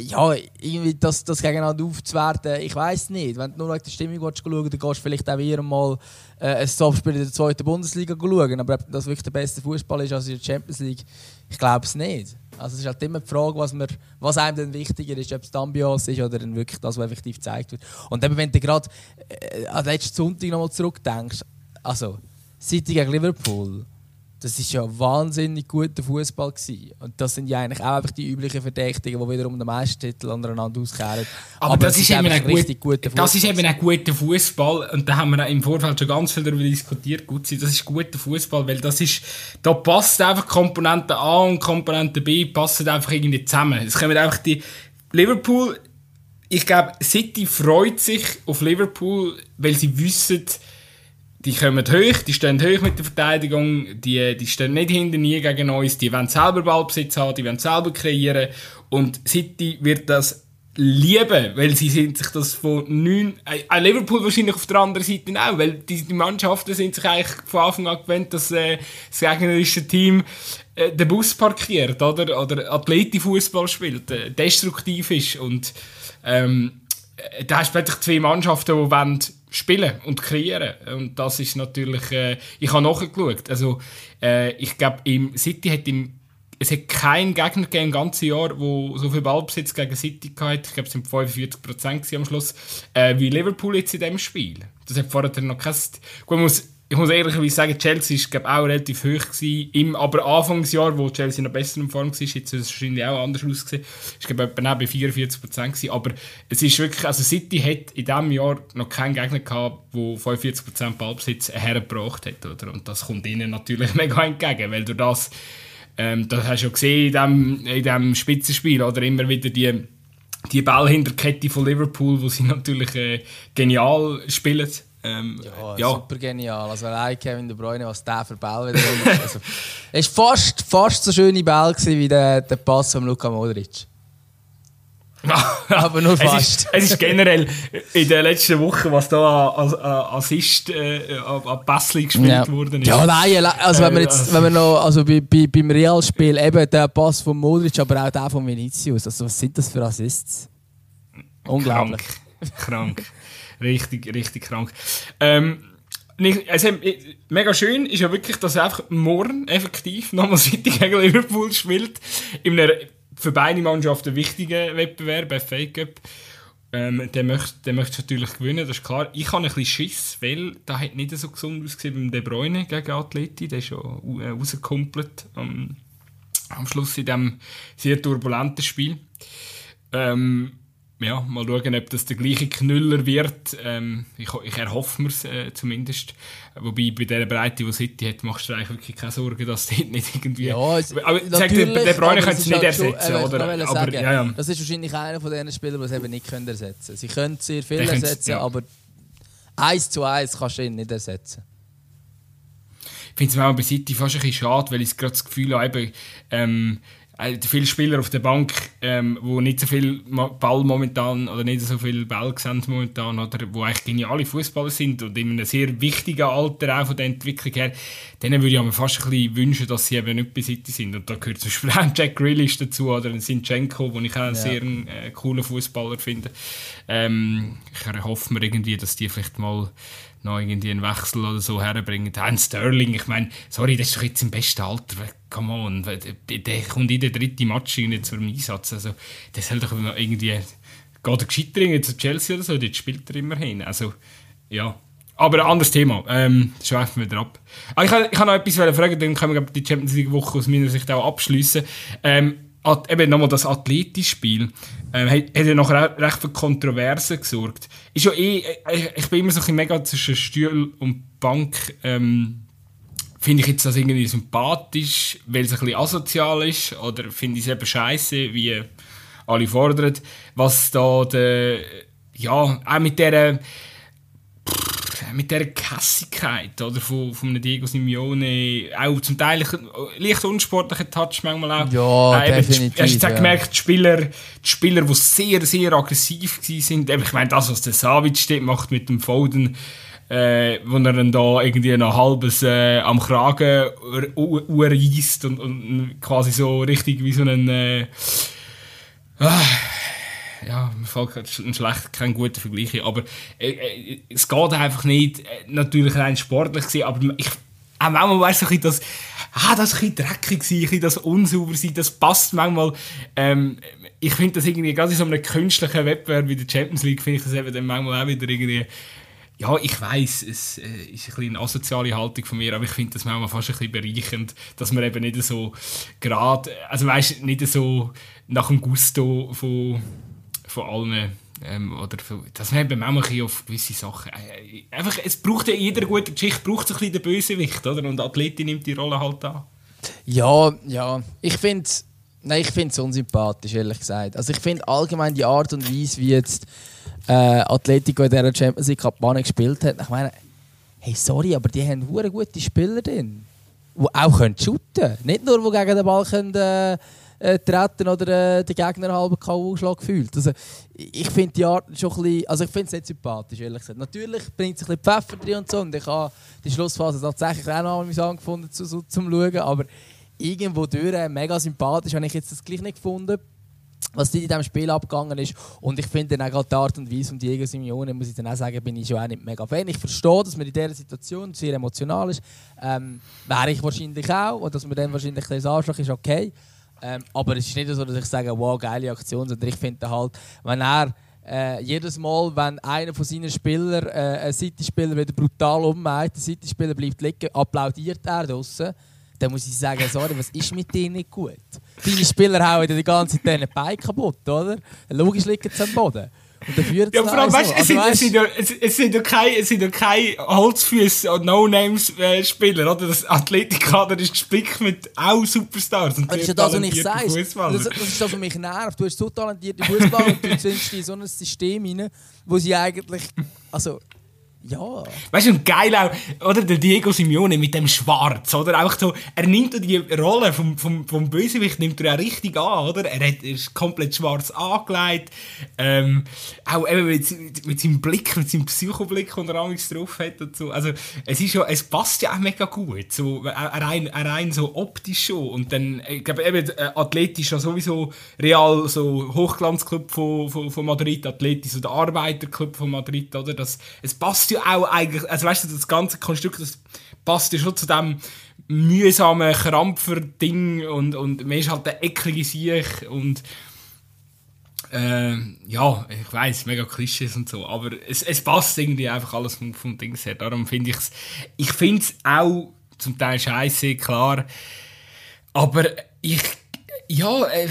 ja, irgendwie das, das gegeneinander aufzuwerten, ich weiß nicht. Wenn du nur wegen der Stimmung schauen willst, dann gehst du vielleicht auch wieder mal äh, ein Topspiel in der zweiten Bundesliga schauen. Aber ob das wirklich der beste Fußball ist als in der Champions League, ich glaube es nicht. Also es ist halt immer die Frage, was, man, was einem denn wichtiger ist, ob es die Ambiance ist oder dann wirklich das, was effektiv gezeigt wird. Und eben, wenn du gerade äh, an letzten Sonntag nochmal zurückdenkst, also City gegen Liverpool, das ist ja wahnsinnig guter Fußball Und das sind ja eigentlich auch einfach die üblichen Verdächtigen, die wiederum den Meistertitel untereinander auskehren. Aber, Aber, das, ist, eben ein richtig gut, guter Das ist eben ein guter Fußball und da haben wir im Vorfeld schon ganz viel darüber diskutiert. Gut, das ist guter Fußball, weil das ist, da passt einfach Komponente A und Komponente B passen einfach irgendwie zusammen. Es kommen einfach die Liverpool. Ich glaube, City freut sich auf Liverpool, weil sie wissen, die kommen hoch, die stehen hoch mit der Verteidigung, die, die stehen nicht hinter nie gegen uns, die wollen selber Ballbesitz haben, die wollen selber kreieren. Und City wird das lieben, weil sie sind sich das von neun, äh, Liverpool wahrscheinlich auf der anderen Seite auch, weil die, die Mannschaften sind sich eigentlich von Anfang an gewöhnt, dass äh, das gegnerische Team äh, den Bus parkiert, oder, oder Athleti-Fußball spielt, äh, destruktiv ist. Und ähm, äh, da hast du plötzlich zwei Mannschaften, die wollen spielen und kreieren. Und das ist natürlich, äh, ich habe nachgeschaut, also äh, ich glaube, im City hat im es hat keinen Gegner gegeben im ganzen Jahr, wo so viel Ballbesitz gegen City hatte. Ich glaube, es sind 45% am Schluss, äh, wie Liverpool jetzt in diesem Spiel. Das hat vorher noch kein... Gut, muss ich muss ehrlich sagen, Chelsea war auch relativ hoch gewesen, im, aber Anfangsjahr, wo Chelsea noch besser in Form war, jetzt es wahrscheinlich auch anders ausgesehen, ist glaube etwa bei 44 Prozent gewesen, aber es ist wirklich, also City hat in diesem Jahr noch keinen Gegner gehabt, der 45 Prozent Ballbesitz hergebracht hat, oder? Und das kommt ihnen natürlich mega entgegen, weil du das, ähm, das hast du ja gesehen in dem, in dem Spitzenspiel, oder immer wieder die die Ballhinterkette von Liverpool, wo sie natürlich äh, genial spielen. Ähm, ja, ja, super genial. Also allein Kevin De Bruyne, was der für Ball wieder also, Es war fast, fast so schöne Ball wie der, der Pass von Luka Modric. Aber nur fast. Es ist, es ist, generell in den letzten Wochen, was da als Assist, äh, an Passli gespielt ja. worden ist. Ja, nein, also wenn wir jetzt, wenn wir noch, also bei, bei, beim Real-Spiel eben der Pass von Modric, aber auch der von Vinicius. Also was sind das für Assists? Unglaublich. Krank. Krank. Richtig, richtig krank. Ähm, also, mega schön ist ja wirklich, dass einfach morgen effektiv nochmal City gegen Liverpool spielt. In einem für beide Mannschaften wichtigen Wettbewerb, FA Cup. Ähm, der möchte, der möchte natürlich gewinnen, das ist klar. Ich habe ein bisschen Schiss, weil da hat nicht so gesund ausgesehen beim De Bruyne gegen Atleti. Der ist ja äh, rausgekumpelt am, am Schluss in diesem sehr turbulenten Spiel. Ähm, ja, mal schauen, ob das der gleiche Knüller wird. Ähm, ich, ich erhoffe mir es äh, zumindest. Wobei bei dieser Breite, die City hat, machst du eigentlich wirklich keine Sorgen, dass die nicht irgendwie... Ja, es, aber sag dir, der Bräune kann es nicht halt ersetzen, schon, oder? Aber, sagen, ja, ja. Das ist wahrscheinlich einer von diesen Spielern, die es eben nicht können ersetzen können. Sie können sehr viel ich ersetzen, ja. aber eins zu eins kannst du ihn nicht ersetzen. Ich finde es auch bei City fast ein bisschen schade, weil ich gerade das Gefühl habe, ähm, äh, viele Spieler auf der Bank, ähm, wo nicht so viel Ball momentan oder nicht so viel Ball sehen momentan oder wo eigentlich geniale Fußballer sind und in einem sehr wichtigen Alter auch von der Entwicklung her, denen würde ich mir fast ein bisschen wünschen, dass sie eben nicht bei City sind und da gehört zum Beispiel auch Jack Grealish dazu oder ein Sinchenko, den ich auch einen ja. sehr äh, coolen Fußballer finde. Ähm, ich hoffe mir irgendwie, dass die vielleicht mal noch irgendwie einen Wechsel oder so herbringen. Ein Sterling, ich meine, sorry, das ist doch jetzt im besten Alter. Come on, der kommt in den dritten Match zum Einsatz. Also, das soll doch irgendwie. Geht er gescheiter zu Chelsea oder so, dort spielt er immerhin. Also, ja. Aber ein anderes Thema. Ähm, schweifen wir wieder ab. Aber ich, habe noch etwas fragen, dann können wir die Champions League-Woche aus meiner Sicht auch abschließen. Ähm, eben nochmal das Athletisch-Spiel ähm, hat, ja noch recht für Kontroversen gesorgt. Ist ja eh, ich, ich bin immer so ein mega zwischen Stuhl und Bank. Ähm, finde ich jetzt das irgendwie sympathisch, weil es ein bisschen asozial ist, oder finde ich es eben scheiße, wie alle fordern, was da der, ja, auch mit dieser mit dieser Kässigkeit oder, von, von einem Diego Simeone, auch zum Teil leicht unsportlichen Touch manchmal auch. Ja, äh, definitiv. Hast du ja. gemerkt, die Spieler, die Spieler, die sehr, sehr aggressiv waren, ich meine, das, was der Savic macht mit dem Foden, äh, wo er dann da irgendwie ein halbes äh, am Kragen urreist und, und quasi so richtig wie so ein äh, ah, ja, mir fällt schlecht, kein guter Vergleich, aber äh, äh, es geht einfach nicht, äh, natürlich rein sportlich gewesen, aber ich, auch manchmal weißt du, das, ah, das ein bisschen dreckig bisschen das unsauber sein, das passt manchmal, ähm, ich finde das irgendwie, gerade in so einem künstlichen Wettbewerb wie der Champions League, finde ich das eben dann manchmal auch wieder irgendwie, ja, ich weiß, es äh, ist ein bisschen eine asoziale Haltung von mir, aber ich finde das manchmal fast ein bisschen bereichend, dass man eben nicht so gerade, also weißt nicht so nach dem Gusto von von allen. Ähm, oder dass man eben manchmal auf gewisse Sachen. Äh, einfach, es braucht ja jeder gute Geschichte, braucht ein bisschen den Bösewicht, oder? Und Athleti nimmt die Rolle halt an. Ja, ja. Ich finde Nein, ich finde es unsympathisch, ehrlich gesagt. Also ich finde allgemein die Art und Weise, wie jetzt äh, Atletico in dieser Champions League Kampagne gespielt hat. Ich meine, hey, sorry, aber die haben gute Spieler drin. Die auch können shooten können. Nicht nur, die gegen den Ball können, äh, äh, treten oder äh, den Gegner halben K.O.-Schlag gefühlt. Also, ich finde die Art schon ein bisschen, also ich finde es nicht sympathisch, ehrlich gesagt. Natürlich bringt es ein bisschen Pfeffer drin und so und ich habe die Schlussphase tatsächlich auch noch mal angefunden zu, zu, zum Schauen, aber irgendwo durch äh, mega sympathisch habe ich jetzt das gleich nicht gefunden was in diesem Spiel abgegangen ist. Und ich finde auch die Art und Weise von Diego Simeone, muss ich dann auch sagen, bin ich schon auch nicht mega Fan. Ich verstehe, dass man in dieser Situation sehr emotional ist. Ähm, wäre ich wahrscheinlich auch. Und dass man dann wahrscheinlich ein Anschlag ist okay. Ähm, aber es ist nicht so, dass ich sage, wow, geile Aktion, sondern ich finde halt, wenn er äh, jedes Mal, wenn einer von seinen Spielern, äh, ein City-Spieler wieder brutal ummeint, der City-Spieler bleibt liegen, applaudiert er draussen. Dann muss ich sagen, sorry, was ist mit dir nicht gut? Deine Spieler hauen dir die ganze Zeit den Bein kaputt, oder? Logisch liegen sie am Boden. Und dann führt Ja, vor allem, weißt, es, sind, es, sind ja, es, es sind ja keine, es sind ja keine Holzfüße und No-Names-Spieler, oder? Das Athletikkader ist gespickt mit auch Superstars. Und das ist ja das, was ich sage. Das, das, ist das, was mich nervt. Du hast so talentierte Fußballer und du zwingst in so ein System rein, wo sie eigentlich, also, ja. Weißt du, und geil auch, oder? Der Diego Simeone mit dem Schwarz, oder? Auch so, er nimmt die Rolle vom, vom, vom Bösewicht nimmt er auch richtig an, oder? Er, hat, ist komplett schwarz angelegt. Ähm, auch eben mit, mit seinem Blick, mit seinem Psychoblick, den er amigs drauf hat und so. Also, es ist ja, es passt ja auch mega gut. So, rein, rein so optisch schon. Und dann, ich glaube, eben, äh, athletisch ja sowieso Real, so Hochglanzclub von, von, von Madrid, athletisch, so der Arbeiterclub von Madrid, oder? Das, es passt ja ja auch eigentlich, also weißt du, das ganze Konstrukt, das passt ja schon zu dem mühsamen Krampfer-Ding und, und man ist halt der eklige Sieg und äh, ja, ich weiß, mega Klischees und so, aber es, es passt irgendwie einfach alles vom, vom Ding her. Darum finde ich es, ich finde es auch zum Teil scheiße, klar, aber ich, ja, äh,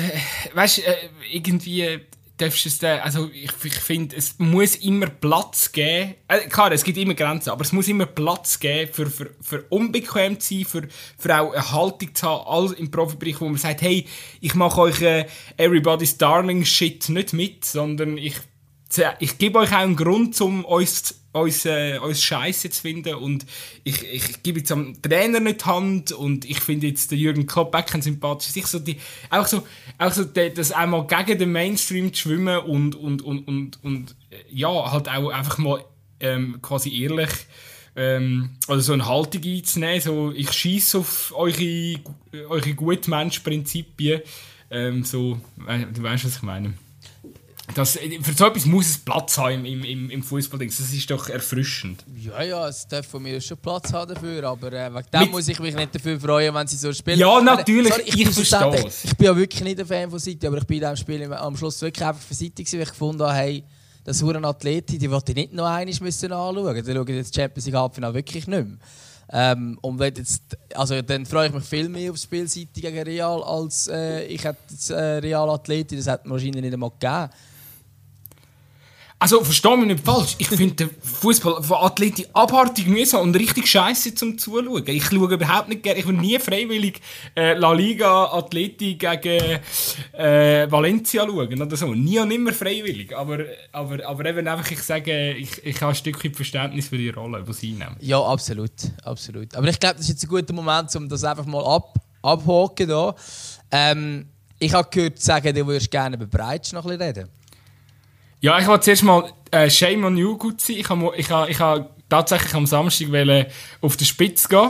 weißt äh, irgendwie darfst es dann, also ich, ich finde, es muss immer Platz geben. Äh, klar, es gibt immer Grenzen, aber es muss immer Platz geben für, für, für unbequem zu sein, für, für auch eine Haltung zu haben, alles im Profibereich, wo man sagt, hey, ich mache euch äh, Everybody's Darling Shit nicht mit, sondern ich ich gebe euch auch einen Grund, um uns, uns, äh, uns Scheiße zu finden. Und ich, ich gebe jetzt am Trainer nicht die Hand und ich finde jetzt den Jürgen Klopp auch sympathisch. Ich so die, auch so, auch so die, das einmal gegen den Mainstream zu schwimmen und, und, und, und, und äh, ja, halt auch einfach mal ähm, quasi ehrlich ähm, oder so eine Haltung einzunehmen. So, ich schieße auf eure, eure Gutmensch-Prinzipien. Ähm, so, äh, du weißt, was ich meine. Das, für so etwas muss es Platz haben im, im, im Fußball. Das ist doch erfrischend. Ja, ja, es darf von mir schon Platz haben dafür, aber äh, wegen dem Mit muss ich mich nicht dafür freuen, wenn sie so spielen. Ja, natürlich, Sorry, ich, ich verstehe es. Ich bin ja wirklich nicht ein Fan von City, aber ich bin in diesem Spiel am Schluss wirklich einfach für City weil ich gefunden habe, hey, das Huren Athleti, die wollte ich nicht noch einmal müssen anschauen. Die schauen jetzt Champions League Halbfinale wirklich nicht mehr. Ähm, und wenn jetzt, also dann freue ich mich viel mehr aufs Spiel City gegen Real, als äh, ich hätte jetzt, äh, Real Athleti, das hätte wahrscheinlich nicht einmal gegeben. Also, versteh mich nicht falsch. Ich finde den Fußball von Athleti abartig mühsam und richtig scheiße zum Zuschauen. Ich schaue überhaupt nicht gerne. Ich will nie freiwillig äh, La Liga Atleti gegen äh, Valencia schauen oder so. Nie und nimmer freiwillig. Aber, aber, aber eben einfach, ich sage, ich, ich habe ein Stückchen Verständnis für die Rolle, die sie nehmen. Ja, absolut. absolut. Aber ich glaube, das ist jetzt ein guter Moment, um das einfach mal ab, abhaken. Ähm, ich habe gehört, sagen, du würdest gerne über Breitsch noch ein bisschen reden. Ja, ich wollte zuerst mal äh, Shame on you gut sein. Ich habe ich ha, ich ha tatsächlich am Samstag auf die Spitze gehen.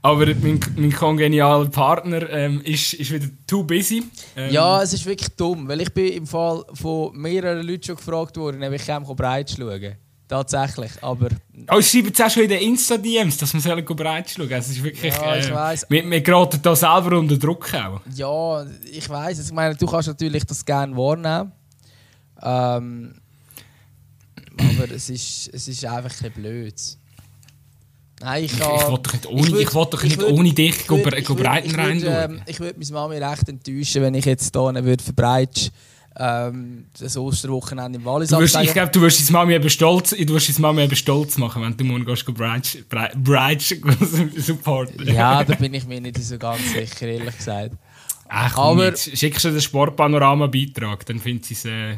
Aber mein, mein kongenialer Partner ähm, ist, ist wieder too busy. Ähm, ja, es ist wirklich dumm, weil ich bin im Fall von mehreren Leuten schon gefragt worden, ob ich breit schauen Tatsächlich, aber... Oh, ich schreibe jetzt auch schon in den Insta-DMs, dass wir breit schauen Es ist wirklich... Ja, ich äh, weiss. Wir, wir geraten da selber unter Druck auch. Ja, ich weiss. Ich meine, du kannst natürlich das gerne wahrnehmen. Ähm, aber es ist, es ist einfach ein blöd. Nein, ich, kann, ich, will doch nicht ohne, ich will, doch nicht würd, ohne dich Breiten rein ähm, Ich würde meine Mami recht enttäuschen, wenn ich jetzt hier würde für Breitsch ähm, das Osterwochenende im Wallis du wirst, Ich glaube, du wirst deine Mami eben stolz, du wirst deine Mami eben stolz machen, wenn du morgen gehst, Breitsch, Breitsch supporten. Ja, da bin ich mir nicht so ganz sicher, ehrlich gesagt. Ach, Aber, schickst du den Sportpanorama-Beitrag, dann findet sie es... Äh,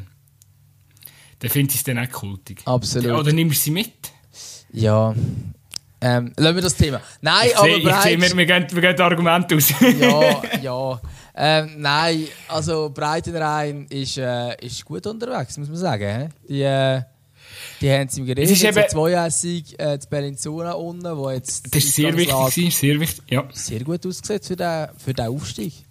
dann finde ich es dann auch kultig. Absolut. Oder nimmst du sie mit? Ja. Ähm, lassen wir das Thema. Nein, ich aber seh, bereits... Ich sehe, wir, wir, gehen, wir gehen Argumente aus. ja, ja. Ähm, nein, also Breitenrhein ist, äh, ist gut unterwegs, muss man sagen. Die, äh, die haben es im Gerät. Es ist eben... Zweijässig äh, zu Bellinzona unten, wo jetzt... Das ist sehr wichtig, sehr wichtig, ja. Sehr gut ausgesetzt für den, für den Aufstieg.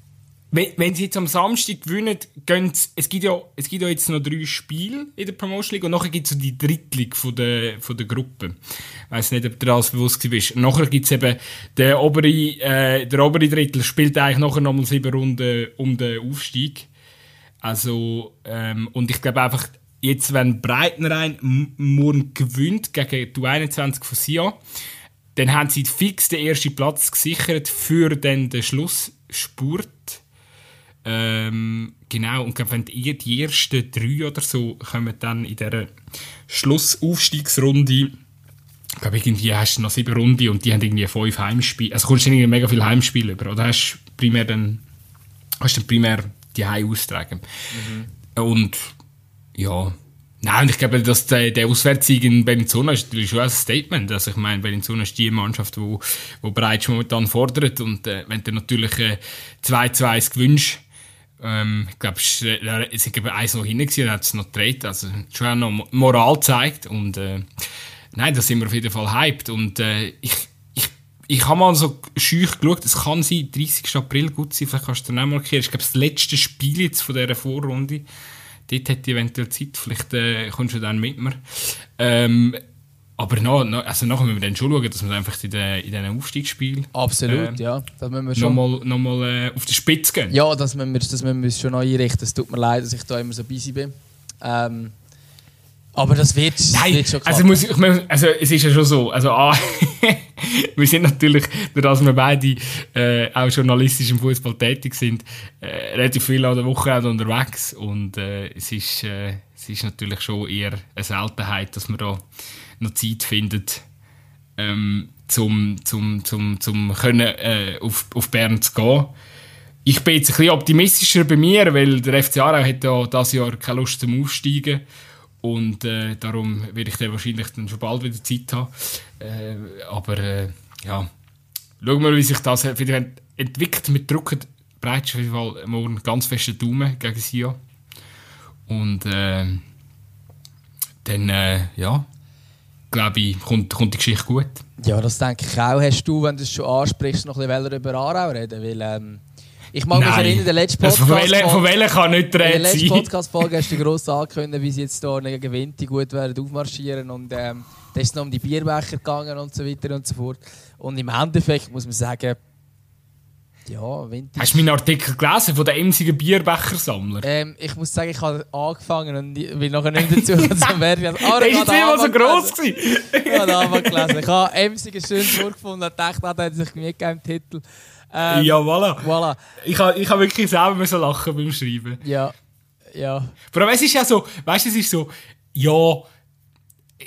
Wenn, wenn sie jetzt am Samstag gewinnen, gehen es gibt ja, es gibt ja jetzt noch drei Spiele in der Promotion League und nachher gibt es so die Drittlung von der, von der Gruppe. Ich weiss nicht, ob du das bewusst bist. Nachher gibt es eben, der obere, äh, der obere Drittel spielt eigentlich nachher nochmal sieben Runden um den Aufstieg. Also, ähm, und ich glaube einfach, jetzt, wenn Breitenrein morgen gewinnt gegen die 21 von Sion, dann haben sie fix den ersten Platz gesichert für dann den Schlussspurt. Ähm, genau, und glaub, wenn die, die ersten drei oder so kommen dann in dieser Schlussaufstiegsrunde, ich glaube, irgendwie hast du noch sieben Runden und die haben irgendwie fünf Heimspiele. Also kommst du irgendwie mega viele Heimspiele über. Oder hast du primär dann, hast du primär die Heim austragen. Mhm. Und ja, Nein, und ich glaube, dass der, der Auswärtssieg in Bellinzona ist natürlich schon ein Statement. Also ich meine, Bellinzona ist die Mannschaft, die wo, wo bereits momentan fordert. Und äh, wenn du natürlich 2-2 äh, gewünscht, ähm, ich glaube, es war eins noch hinten und hat es noch gedreht. Also schon auch noch Moral gezeigt. Und äh, nein, da sind wir auf jeden Fall hyped. Und äh, ich, ich, ich habe mal so schüch geschaut, es kann sein, 30. April gut sein, vielleicht kannst du dann auch mal kehren. Ich glaube, das letzte Spiel jetzt von dieser Vorrunde dort hätte ich eventuell Zeit, vielleicht äh, kommst du dann mit mir. Ähm, aber noch, noch, also nachher müssen wir dann schon schauen, dass wir einfach in, den, in diesen Aufstiegsspielen Absolut, äh, ja. Das müssen wir schon nochmal noch mal, äh, auf die Spitze gehen. Ja, das müssen wir, das müssen wir schon einrichten. Es tut mir leid, dass ich da immer so busy bin. Ähm, aber das wird, Nein, wird schon also, muss, ich, also es ist ja schon so, also ah, wir sind natürlich, dass wir beide äh, auch journalistisch im Fußball tätig sind, äh, relativ viel an der Woche unterwegs und äh, es, ist, äh, es ist natürlich schon eher eine Seltenheit, dass man da noch Zeit findet, ähm, zum, zum, zum, zum können, äh, auf, auf Bern zu gehen. Ich bin jetzt ein bisschen optimistischer bei mir, weil der FC Aarau hat ja dieses Jahr keine Lust zum Aufsteigen und äh, darum werde ich dann wahrscheinlich dann schon bald wieder Zeit haben. Äh, aber äh, ja, schauen wir, wie sich das wieder entwickelt. Wir drücken bereits auf jeden Fall morgen ganz feste Daumen gegen Sia. Und äh, dann, äh, ja, glaube ich, kommt, kommt die Geschichte gut. Ja, das denke ich auch. Hast du, wenn du es schon ansprichst, noch ein bisschen über Aarau reden? Weil, ähm, ich mag mich erinnern, der letzte Podcast. Also von, welchen kann nicht reden In der letzten Podcast-Folge hast du gross angekündigt, wie sie jetzt hier gewinnt, die gut werden aufmarschieren. Und ähm, da ist es noch um die Bierbecher gegangen und so weiter und so fort. Und im Endeffekt muss man sagen, ja, Winter. Hast du meinen Artikel gelesen von den emsigen Bierbechersammler? Ähm, ich muss sagen, ich habe angefangen und will nachher nicht dazu zum Werden. Ah, der ist immer so gross gewesen. ich habe gelesen. Ich habe emsigen schön vorgefunden und dachte, ah, da hat sich Mühe gegeben im Titel. Ähm, ja, voilà. voilà. Ich habe ich ha wirklich selber müssen lachen beim Schreiben. Ja, ja. Vor allem, es ist ja so, weißt du, es ist so, ja,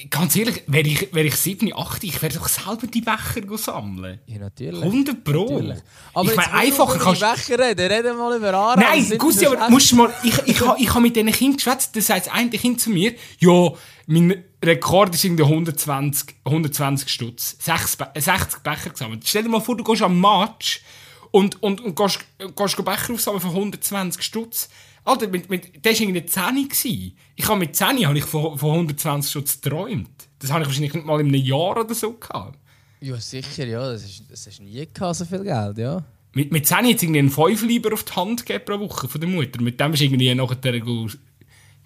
ganz ehrlich, wäre ich, wär ich 7, 8, ich werde doch selber die Becher sammeln. Ja, natürlich. 100 Pro. Natürlich. Aber ich meine, einfacher kannst du... Becher reden, reden mal über Aarau. Nein, Gussi, aber musst mal, ich, ich, ich, ich habe mit diesen Kindern geschwätzt, das sagt das eine Kind zu mir, ja, mein Rekord ist irgendwie 120, 120 Stutz. 60, 60 Becher gesammelt. Stell dir mal vor, du gehst am Match und, und, und gehst, gehst Becher aufsammeln von 120 Stutz. Alter, mit, mit, das war irgendwie 10 gewesen. Ich habe mit 10 habe ich von, von 120 Stutz geträumt. Das habe ich wahrscheinlich nicht mal in einem Jahr oder so gehabt. Ja, sicher, ja. Das, ist, das hast nie gehabt, so viel Geld, ja. Mit, mit 10 hat es irgendwie einen 5 lieber auf die Hand gegeben pro Woche von der Mutter. Mit dem ist irgendwie nachher der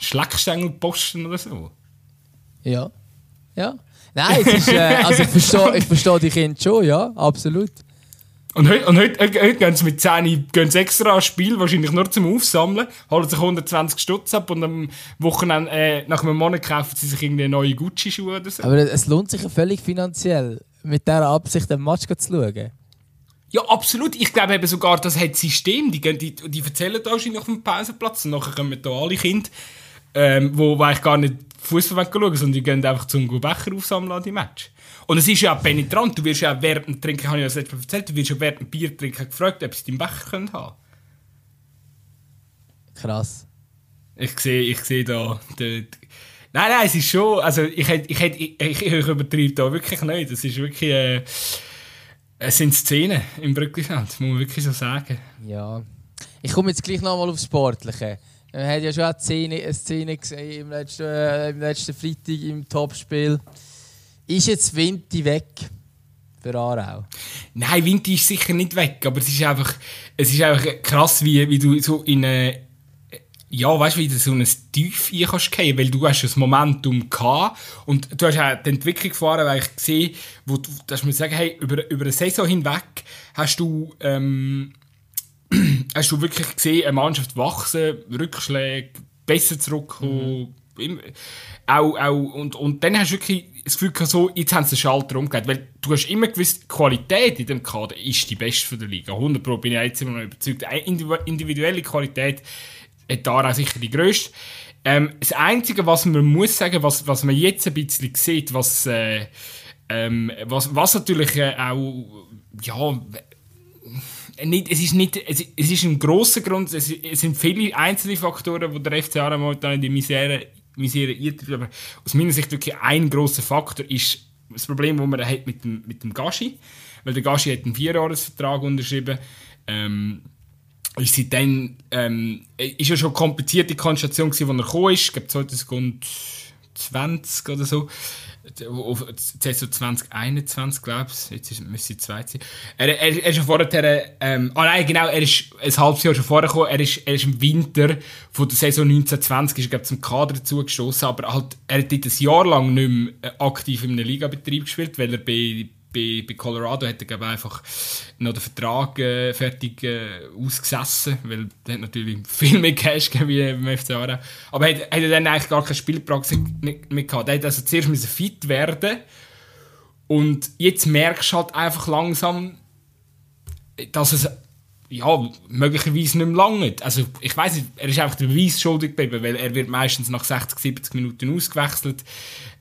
Schleckstängel posten oder so. Ja. Ja. Nein, es ist, äh, also ich verstehe ich versteh die Kinder schon, ja, absolut. Und heute, und heute, heute gehen sie mit 10 gehen sie extra ans Spiel, wahrscheinlich nur zum Aufsammeln, holen sich 120 Stutz ab und am Wochenende, äh, nach einem Monat kaufen sie sich irgendwie neue Gucci-Schuhe oder so. Aber es lohnt sich ja völlig finanziell, mit dieser Absicht den Match zu schauen. Ja, absolut. Ich glaube eben sogar, das hat System. Die, gehen, die, die erzählen da wahrscheinlich auf dem Pausenplatz und nachher kommen da alle Kinder, ähm, wo, wo eigentlich gar nicht Fußball schauen, sondern die gehen einfach zum Becher aufsammeln an die Match. Und es ist ja auch penetrant. Du wirst ja während dem Trinken, habe ich das letztes Mal erzählt, du wirst ja während dem Bier trinken gefragt, ob sie deinen Becher können haben Krass. Ich sehe, ich sehe da. Die, nein, nein, es ist schon. Also, ich, hätte, ich, hätte, ich, ich, ich übertreibe da wirklich nicht. Es ist wirklich. Äh, es sind Szenen im Brückenfeld, muss man wirklich so sagen. Ja. Ich komme jetzt gleich nochmal aufs Sportliche. Wir haben ja schon eine Szene, eine Szene gesehen im letzten, äh, im letzten Freitag im Topspiel. Ist jetzt Winti weg für Aarau? Nein, Winti ist sicher nicht weg, aber es ist einfach, es ist einfach krass, wie, wie du so in eine, ja, weißt du, wie du so ein Tief ein kannst gehen, weil du hast ein Momentum gehabt und du hast auch die Entwicklung gefahren, weil ich gesehen, wo du, dass man sagen, hey, über, über eine Saison hinweg hast du, ähm, hast du wirklich gesehen, eine Mannschaft wachsen, Rückschläge, besser zurückkommen, mhm auch, auch, und, und dann hast du wirklich das Gefühl gehabt, so, jetzt haben sie den Schalter umgelegt. Weil du hast immer gewusst, die Qualität in dem Kader ist die beste von der Liga. 100 Pro bin ich jetzt immer noch überzeugt. Individuelle Qualität hat da auch sicher die grösste. Ähm, das Einzige, was man muss sagen, was, was man jetzt ein bisschen sieht, was, äh, ähm, was, was natürlich äh, auch, ja, nicht, es ist nicht, es, ist ein grosser Grund, es, es, sind viele einzelne Faktoren, die der FC momentan in die Misere, Misere eintritt, aber aus meiner Sicht wirklich ein grosser Faktor ist das Problem, das man hat mit dem, mit dem Gashi, weil der Gashi hat einen Vierjahresvertrag unterschrieben, ähm, ist seitdem, ähm, ist ja schon komplizierte Konstellation gewesen, wo er gekommen ist, ich glaube 2020 oder so, auf Saison 2021, glaube ich, jetzt ist, müsste es zweit sein. Er, er, er ist schon vorher, ähm, ah nein, genau, er ist ein halbes Jahr schon vorher gekommen, er ist, er ist im Winter von der Saison 1920 ist, glaube zum Kader dazugestoßen, aber halt, er hat dort ein Jahr lang nicht mehr äh, aktiv in einem Ligabetrieb gespielt, weil er bei bei, bei Colorado hat er glaube einfach noch den Vertrag äh, fertig äh, ausgesessen, weil er hat natürlich viel mehr Cash gegeben wie beim FC Aarau. Aber hat, hat er dann eigentlich gar keine Spielpraxis mehr gehabt. Er hat also zuerst müssen fit werden und jetzt merkst du halt einfach langsam, dass es ja, möglicherweise nicht mehr lange. Also, ich weiß er ist einfach der Beweis schuldig geblieben, weil er wird meistens nach 60, 70 Minuten ausgewechselt.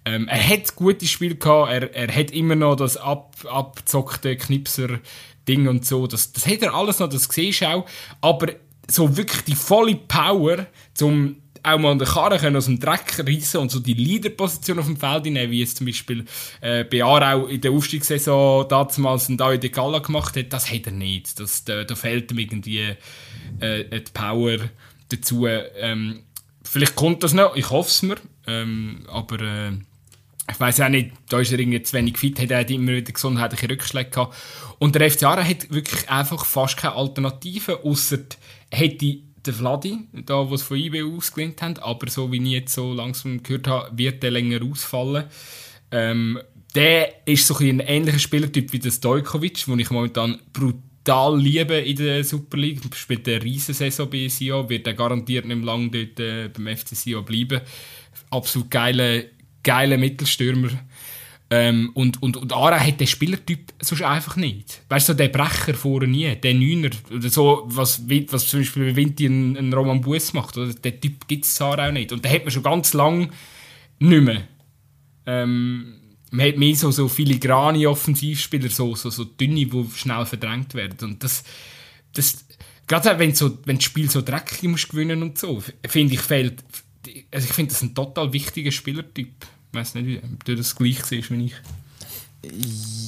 Ähm, er hat gute Spiele gehabt, er, er hat immer noch das ab, abzockte Knipser-Ding und so. Das, das hat er alles noch, das siehst du auch. Aber so wirklich die volle Power, zum auch mal an der Karre können aus dem Dreck reissen und so die Leaderposition auf dem Feld nehmen, wie es zum Beispiel äh, bei Aarau in der Aufstiegssaison damals ein David de Galla gemacht hat, das hat er nicht. Das, da, da fehlt ihm irgendwie äh, die Power dazu. Ähm, vielleicht kommt das noch, ich hoffe es mir, ähm, aber äh, ich weiß auch nicht, da ist er irgendwie zu wenig fit, hat er immer wieder gesundheitliche Rückschläge gehabt. Und der FC Aarau hat wirklich einfach fast keine Alternative, außer hätte der Vladi, da, was von IB ausgelinkt haben, aber so wie ich jetzt so langsam gehört habe, wird der länger ausfallen. Ähm, der ist so ein, ähnlicher Spielertyp wie der Stojkovic, den ich momentan brutal liebe in der Super League. Er spielt eine riesen Saison bei Sion, wird er garantiert nicht lange dort äh, beim FC Sion bleiben. Absolut geile geiler Mittelstürmer. Ähm, und, und, und Ara hat den Spielertyp sonst einfach nicht. Weißt du, so der Brecher vorne nie, der Neuner, oder so, was, was zum Beispiel Vinti ein, ein Roman Bus macht, oder? den Typ gibt es auch nicht. Und den hat man schon ganz lange nicht mehr. Ähm, man hat mehr so, so filigrane Offensivspieler, so, so, so dünne, die schnell verdrängt werden. Und das, das gerade wenn, so, wenn das Spiel so dreckig musst gewinnen und so, finde ich, fehlt, also ich finde das ein total wichtiger Spielertyp. Ich weiß nicht, ob du das gleich siehst wie ich.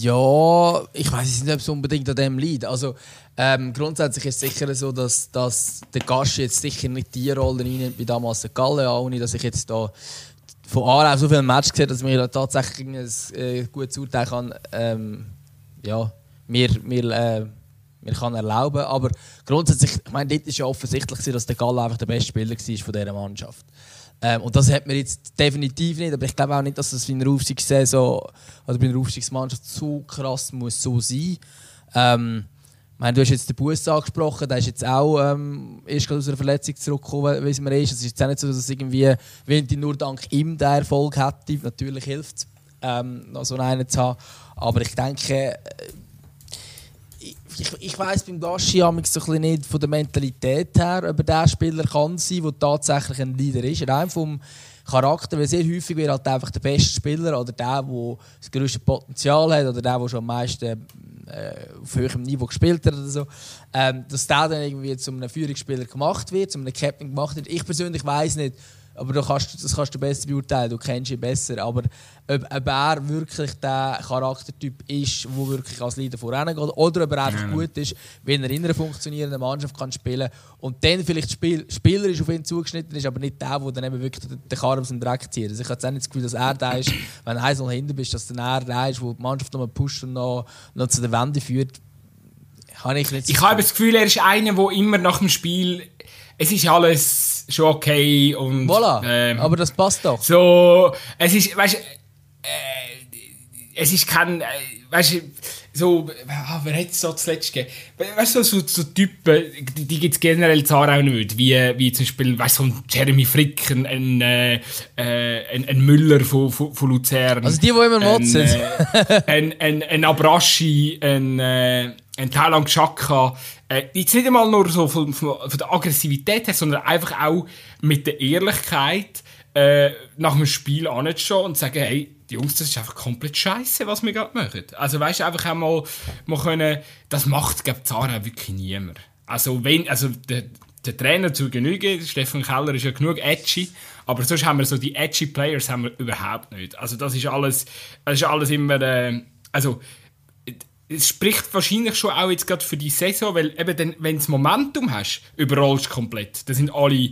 Ja, ich weiß nicht, ob es unbedingt an dem liegt. Also, ähm, grundsätzlich ist es sicher so, dass, dass der Gast jetzt sicher nicht die Rolle einnimmt wie damals der Galle, nicht, dass ich jetzt da von Aarau so viele Matches gesehen dass mir tatsächlich ein äh, gutes Urteil kann, ähm, ja, mir, mir, äh, mir kann erlauben. Aber grundsätzlich, ich meine, dort ist ja offensichtlich, dass der Galle einfach der beste Spieler war von dieser Mannschaft. Ähm, und das hat man jetzt definitiv nicht. Aber ich glaube auch nicht, dass das in einer Aufstiegssaison oder bei einer Aufstiegsmannschaft so krass muss so sein. Ähm, du hast jetzt den Bus angesprochen, der ist jetzt auch ähm, erst aus einer Verletzung zurückgekommen, wie es mir ist. Es ist jetzt auch nicht so, dass es irgendwie, die nur dank ihm den Erfolg hätte. Natürlich hilft es, ähm, noch so einen zu haben. Aber ich denke, ich, ich weiss beim Gaschi so nicht von der Mentalität her, ob er der Spieler kann sein, der tatsächlich ein Leader ist. Rein vom Charakter, weil sehr häufig wird halt einfach der beste Spieler oder der, der das größte Potenzial hat oder der, der schon am meisten äh, auf höherem Niveau gespielt hat oder so, ähm, dass der dann irgendwie zu einem Führungsspieler gemacht wird, zu einem Captain gemacht wird. Ich persönlich weiß nicht, aber du kannst, das kannst du besser beurteilen, du kennst ihn besser. Aber ob, ob er wirklich der Charaktertyp ist, der wirklich als Leader vorangeht, oder ob er einfach gut ist, wenn er in einer funktionierenden Mannschaft kann spielen und dann vielleicht Spiel, Spieler ist auf ihn zugeschnitten ist, aber nicht der, der dann eben wirklich den, Karren aus dem Dreck zieht. Also ich habe jetzt auch nicht das Gefühl, dass er der ist, wenn er noch hinten bist, dass dann er der ist, der die Mannschaft noch pusht und noch, noch zu der Wende führt. Habe ich ich habe das Gefühl, er ist einer, der immer nach dem Spiel es ist alles schon okay und... Voilà, ähm, aber das passt doch. So, es ist, weißt äh, es ist kein, äh, weißt du, so, ah, wer hat es so zuletzt gegeben? Weißt du, so, so Typen, die, die gibt es generell in Aarau nicht, wie, wie zum Beispiel, weißt du, so ein Jeremy Frick, ein, ein, äh, ein, ein Müller von, von, von Luzern. Also die, die immer motzen. Äh, ein, ein, ein Abraschi, ein, äh, ein Thailand Chaka, äh, jetzt nicht einmal nur so von, von, von der Aggressivität her, sondern einfach auch mit der Ehrlichkeit, äh, nach dem Spiel anzustehen und sagen, hey, die Jungs, das ist einfach komplett scheiße, was wir gerade machen. Also weißt du, einfach einmal mal können, das macht, glaube ich, Zara wirklich niemand. Also wenn, also der, der Trainer zu Genüge, Stefan Keller ist ja genug edgy, aber sonst haben wir so die edgy Players haben wir überhaupt nicht. Also das ist alles, das ist alles immer, äh, also es spricht wahrscheinlich schon auch jetzt gerade für die Saison, weil eben dann, wenn du das Momentum hast, überrollst du komplett. Da sind alle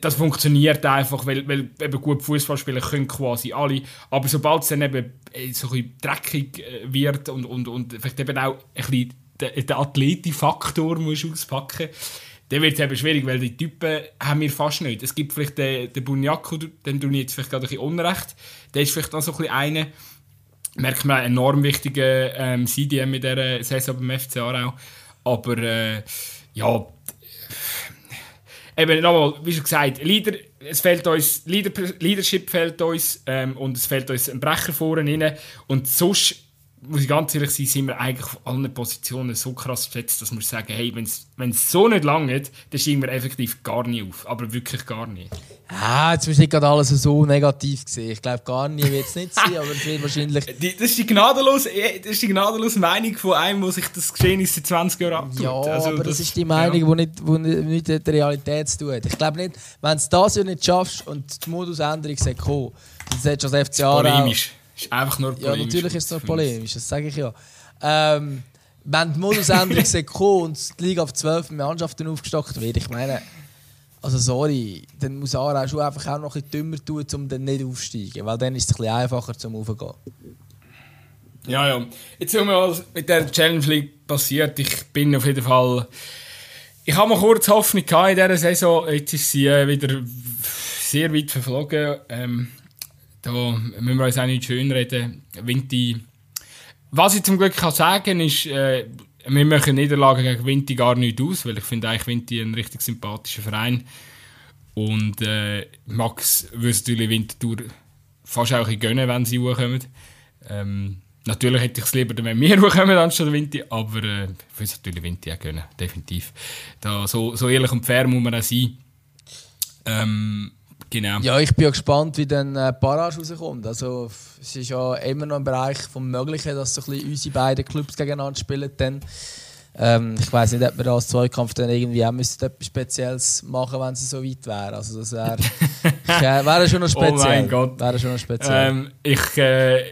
das funktioniert einfach, weil, weil eben gut Fußball spielen können quasi alle. Aber sobald es dann eben äh, so ein dreckig äh, wird und, und, und vielleicht eben auch ein bisschen den, den Athletikfaktor auspacken dann wird es eben schwierig, weil die Typen haben wir fast nicht. Es gibt vielleicht den, den Bunyaku, den tue jetzt vielleicht gerade ein bisschen unrecht. Der ist vielleicht auch so ein bisschen einer, merkt man, einen enorm wichtigen ähm, CDM in dieser Saison beim FC Aarau. Aber äh, ja, eben nochmal, wie schon gesagt, Leader, es fehlt uns, Leader, Leadership fehlt uns ähm, und es fehlt uns ein Brecher vorne rein. Und sonst, muss ich ganz ehrlich sein, sind wir eigentlich auf allen Positionen so krass besetzt, dass wir sagen, hey, wenn es so nicht lange dann steigen wir effektiv gar nicht auf. Aber wirklich gar nicht. Ah, jetzt bist du nicht gerade alles so negativ gesehen. Ich glaube, gar nie wird es nicht sein, aber es wird wahrscheinlich... Die, das, ist die gnadenlose, eh, das ist die gnadenlose Meinung von einem, der sich das Geschehen seit 20 Jahren abtut. Ja, also, aber das, das, ist die Meinung, ja. die nicht, wo nicht mit der Realität zu tun hat. Ich glaube nicht, wenn du das ja nicht schaffst und die Modusänderung sagt, komm, dann solltest du als FCA Polemisch. Ist einfach nur polemisch. Ja, natürlich ist es nur polemisch, das sage ich ja. Ähm, wenn die Modusänderung komm und die Liga auf 12 Mannschaften aufgestockt wird, ich meine... Also sorry, dann muss Aarau schon einfach auch noch ein bisschen dümmer tun, um dann nicht aufzusteigen, weil dann ist es ein bisschen einfacher zum Aufgehen. Ja, ja. Jetzt schauen wir was mit der Challenge League passiert. Ich bin auf jeden Fall... Ich habe mal kurz Hoffnung gehabt in dieser Saison. Jetzt ist sie äh, wieder sehr weit verflogen. Ähm, da müssen wir uns auch nicht schön reden. Vinti... Was ich zum Glück kann sagen ist, äh, wir machen Niederlagen gegen Vinti gar nicht aus, weil ich finde eigentlich Vinti ein richtig sympathischer Verein. Und äh, Max würde natürlich Winterthur fast auch ein gönnen, wenn sie hochkommen. Ähm, natürlich hätte ich es lieber, wenn wir hochkommen anstatt Vinti, aber äh, ich würde es natürlich Vinti auch gönnen, definitiv. Da, so, so ehrlich und fair muss man auch sein. Ähm, Genau. Ja, ich bin ja gespannt, wie dann äh, Barrage rauskommt. Also, es ist ja immer noch im Bereich des Möglichen, dass so ein bisschen unsere beiden Clubs gegeneinander spielen. Dann. Ähm, ich weiß nicht, ob wir als Zweikampf dann irgendwie auch etwas Spezielles machen wenn es so weit wäre. Also, das wäre äh, wär schon noch speziell. Oh mein Gott. Wäre schon noch speziell. Ähm, ich, äh,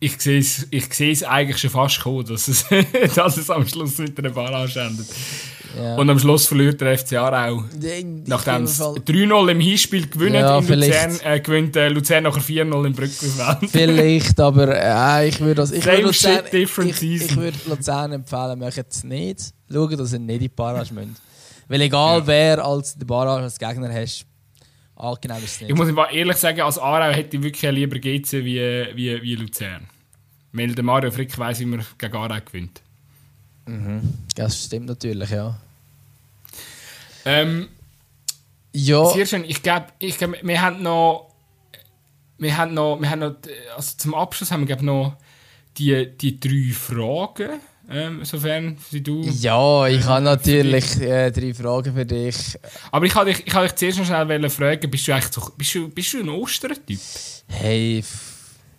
ich sehe es ich eigentlich schon fast kommen, dass es, dass es am Schluss mit einer Barrage endet. Ja. Und am Schluss verliert der FC Aarau. Nachdem es 3-0 im Hinspiel gewinnen ja, in Luzern, äh, gewinnt äh, Luzern nachher 4-0 im Brückenfeld. Vielleicht, aber äh, ich würde ich würd Luzern, ich, ich würd Luzern empfehlen, möchten es nicht. Schauen, dass ihr nicht in die Barrage müsst. Weil egal ja. wer als der Barrage als Gegner hast, angenehm ist es nicht. Ich muss ehrlich sagen, als Aarau hätte ich wirklich lieber GC wie, wie, wie Luzern. Weil der Mario Frick weiss, wie man gegen Aarau gewinnt. Mhm. Das stimmt natürlich, ja. Ähm, ja. Sehr schön. Ich glaube, ich glaub, wir haben noch. Wir haben noch, wir haben noch also zum Abschluss haben wir glaub, noch die, die drei Fragen, ähm, sofern sie du. Ja, ich habe natürlich äh, drei Fragen für dich. Aber ich wollte dich, ich dich zuerst noch schnell fragen, bist du eigentlich so, bist du, bist du ein Ostern-Typ? Hey,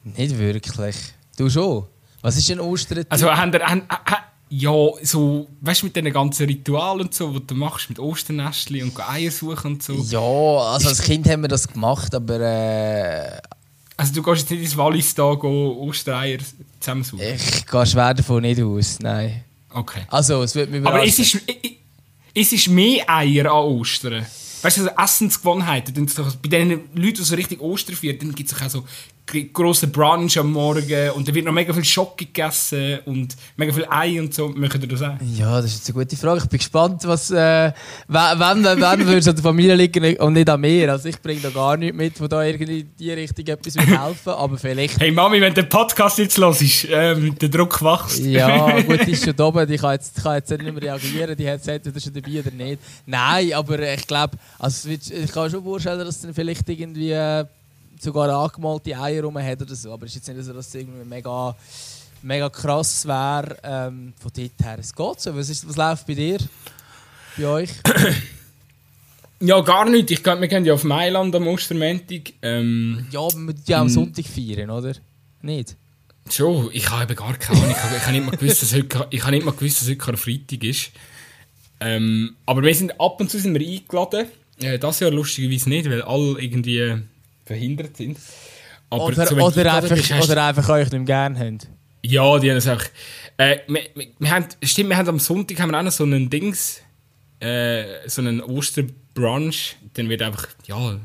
nicht wirklich. Du schon? Was ist ein Ostern-Typ? Also, haben, haben, haben, ja, so, weißt du, mit diesen ganzen Ritualen und so, die du machst, mit Osternestli und Eier suchen und so. Ja, also als Kind haben wir das gemacht, aber. Äh, also, du gehst jetzt nicht ins Wallis da Ostereier zusammensuchen? Ich gehe schwer davon nicht aus, nein. Okay. Also, es wird mir Aber es ist, es ist mehr Eier an Ostern. Weißt du, also Essensgewohnheiten, bei den Leuten, die so richtig Ostern feiern, dann gibt es auch so grossen Brunch am Morgen und da wird noch mega viel Schocke gegessen und mega viel Ei und so. Möchtet ihr das auch? Ja, das ist jetzt eine gute Frage. Ich bin gespannt, was, äh, wenn, wenn, wenn würde es an der Familie liegen und nicht an mir. Also ich bringe da gar nichts mit, wo da irgendwie in die Richtung etwas helfen aber vielleicht... Hey Mami, wenn der Podcast jetzt los ist, ähm, der Druck wächst. ja, gut, die ist schon oben, die kann jetzt, kann jetzt nicht mehr reagieren, die hat gesagt, entweder schon dabei oder nicht. Nein, aber ich glaube, also ich kann schon vorstellen, dass dann vielleicht irgendwie... Äh, sogar angemalte Eier rum hat oder so. Aber es ist jetzt nicht so, dass es irgendwie mega, mega krass wäre. Ähm, von dort her, es geht so. Was, ist, was läuft bei dir? Bei euch? Ja, gar nicht. Ich, wir gehen ja auf Mailand am Ostermäntig. Ähm, ja, aber wir ja am Sonntag feiern, oder? Nicht? Schon, ich habe eben gar keine Ahnung. Ich habe, ich habe nicht mal gewusst, dass heute, ich habe nicht mal gewusst, dass heute Freitag ist. Ähm, aber wir sind ab und zu sind wir eingeladen. Äh, das Jahr lustigerweise nicht, weil alle irgendwie verhindert sind. Aber oder, so, oder, einfach, oder einfach euch nicht gerne haben. Ja, die haben es auch. Äh, wir, wir, wir, haben, stimmt, wir haben am Sonntag haben wir auch noch so einen Dings, äh, so einen Osterbrunch. Dann wird einfach, ja,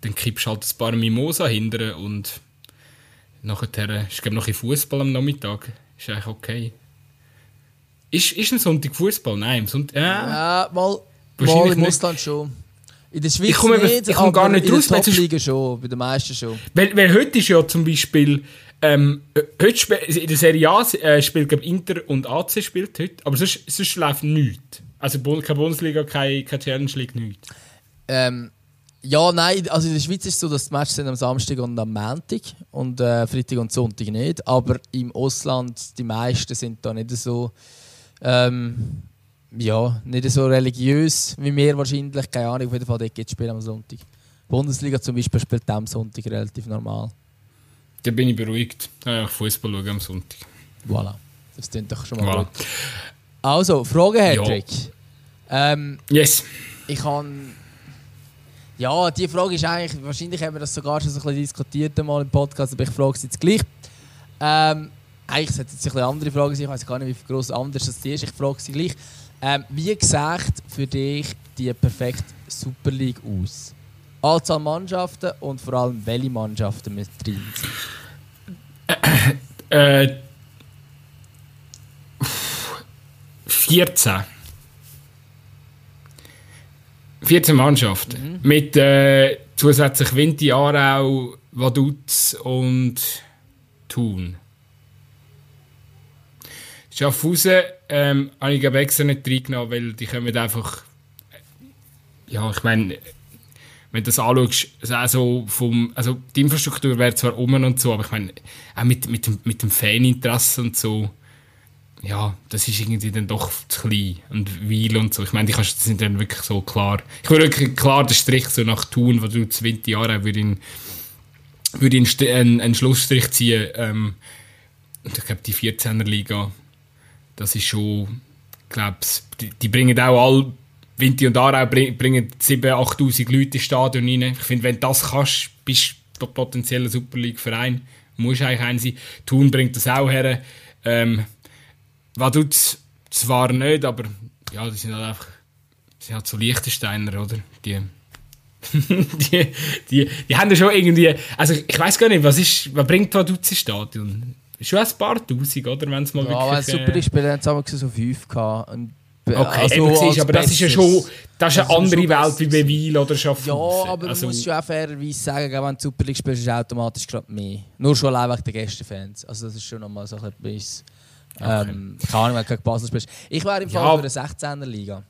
dann kippst du halt ein paar Mimosa hinterher und nachher ist glaube noch ein Fußball am Nachmittag. Ist eigentlich okay. Ist, ist ein Sonntag Fußball? Nein, Sonntag. Äh, ja, mal, mal im Ausland schon. In der Schweiz ich komme, nicht, ich komme gar nicht in raus. der Top-Liga schon, bei den meisten schon. Weil, weil heute ist ja zum Beispiel, ähm, heute in der Serie A äh, spielt glaube Inter und AC spielt heute, aber sonst, sonst läuft nichts. Also keine Bundesliga, keine, keine Challenge League, nichts. Ähm, ja, nein, also in der Schweiz ist es so, dass die Matches sind am Samstag und am Montag und äh, Freitag und Sonntag nicht, aber im Ausland, die meisten sind da nicht so... Ähm, ja, nicht so religiös wie wir wahrscheinlich. Keine Ahnung, auf jeden Fall dort geht Spiel am Sonntag. Bundesliga zum Beispiel spielt am Sonntag relativ normal. Da bin ich beruhigt. Ja, Fußball schauen am Sonntag. Voilà. Das klingt doch schon mal voilà. gut. Also, Frage, Hedrick. Ja. Ähm, yes. Ich kann. Ja, die Frage ist eigentlich, wahrscheinlich haben wir das sogar schon so ein bisschen diskutiert mal im Podcast, aber ich frage es jetzt gleich. Ähm, eigentlich sollte es jetzt eine andere Frage sein, ich weiß gar nicht, wie groß anders das ist, ich frage sie gleich. Ähm, wie sieht für dich die perfekte Super League aus? Anzahl Mannschaften und vor allem welche Mannschaften mit drin sind? Äh, 14. 14 Mannschaften. Mhm. Mit äh, zusätzlich Vinti, Aarau, Vaduz und Thun. Schaffhausen ähm, habe ich extra nicht reingenommen, weil die kommen einfach. Ja, ich meine, wenn du das anschaust, also vom, also die Infrastruktur wäre zwar um und so, aber ich meine, auch mit, mit, dem, mit dem Faninteresse und so, ja, das ist irgendwie dann doch zu klein und Weil und so. Ich meine, die kannst, das sind dann wirklich so klar. Ich würde wirklich klar den Strich so nach Tun, wo du 20 Jahre würde ich, würde ich einen, einen Schlussstrich ziehen. Ähm, ich glaube, die 14er Liga das ist schon, glaub's, die, die bringen auch alle, Vinti und Aarau bringen 7.000, 8'000 Leute ins Stadion rein. Ich finde, wenn du das kannst, bist du potenzieller Super League-Verein. Muss eigentlich ein sein. Thun bringt das auch her. Ähm, was zwar nicht, aber ja, die sind halt einfach sind halt so Liechtensteiner, oder? Die, die, die, die haben ja schon irgendwie, also ich weiß gar nicht, was ist, was bringt Vaduz ins Stadion? Schon ein paar Tausend, oder? Wenn es mal ja, wirklich... Ja, super ist, wir haben so fünf gehabt. Und Okay, also, eben, aber das ist ja schon das ist eine andere Welt wie bei Weil oder Schaffhausen. Ja, aber also, du musst schon auch fairerweise sagen, wenn du Super League spielst, ist es automatisch gerade mehr. Nur schon allein wegen der Gästefans. Also das ist schon nochmal so etwas... Okay. Ähm, keine Ahnung, wenn du gegen Basel spielst. Ich wäre im Fall ja. für eine 16er Liga.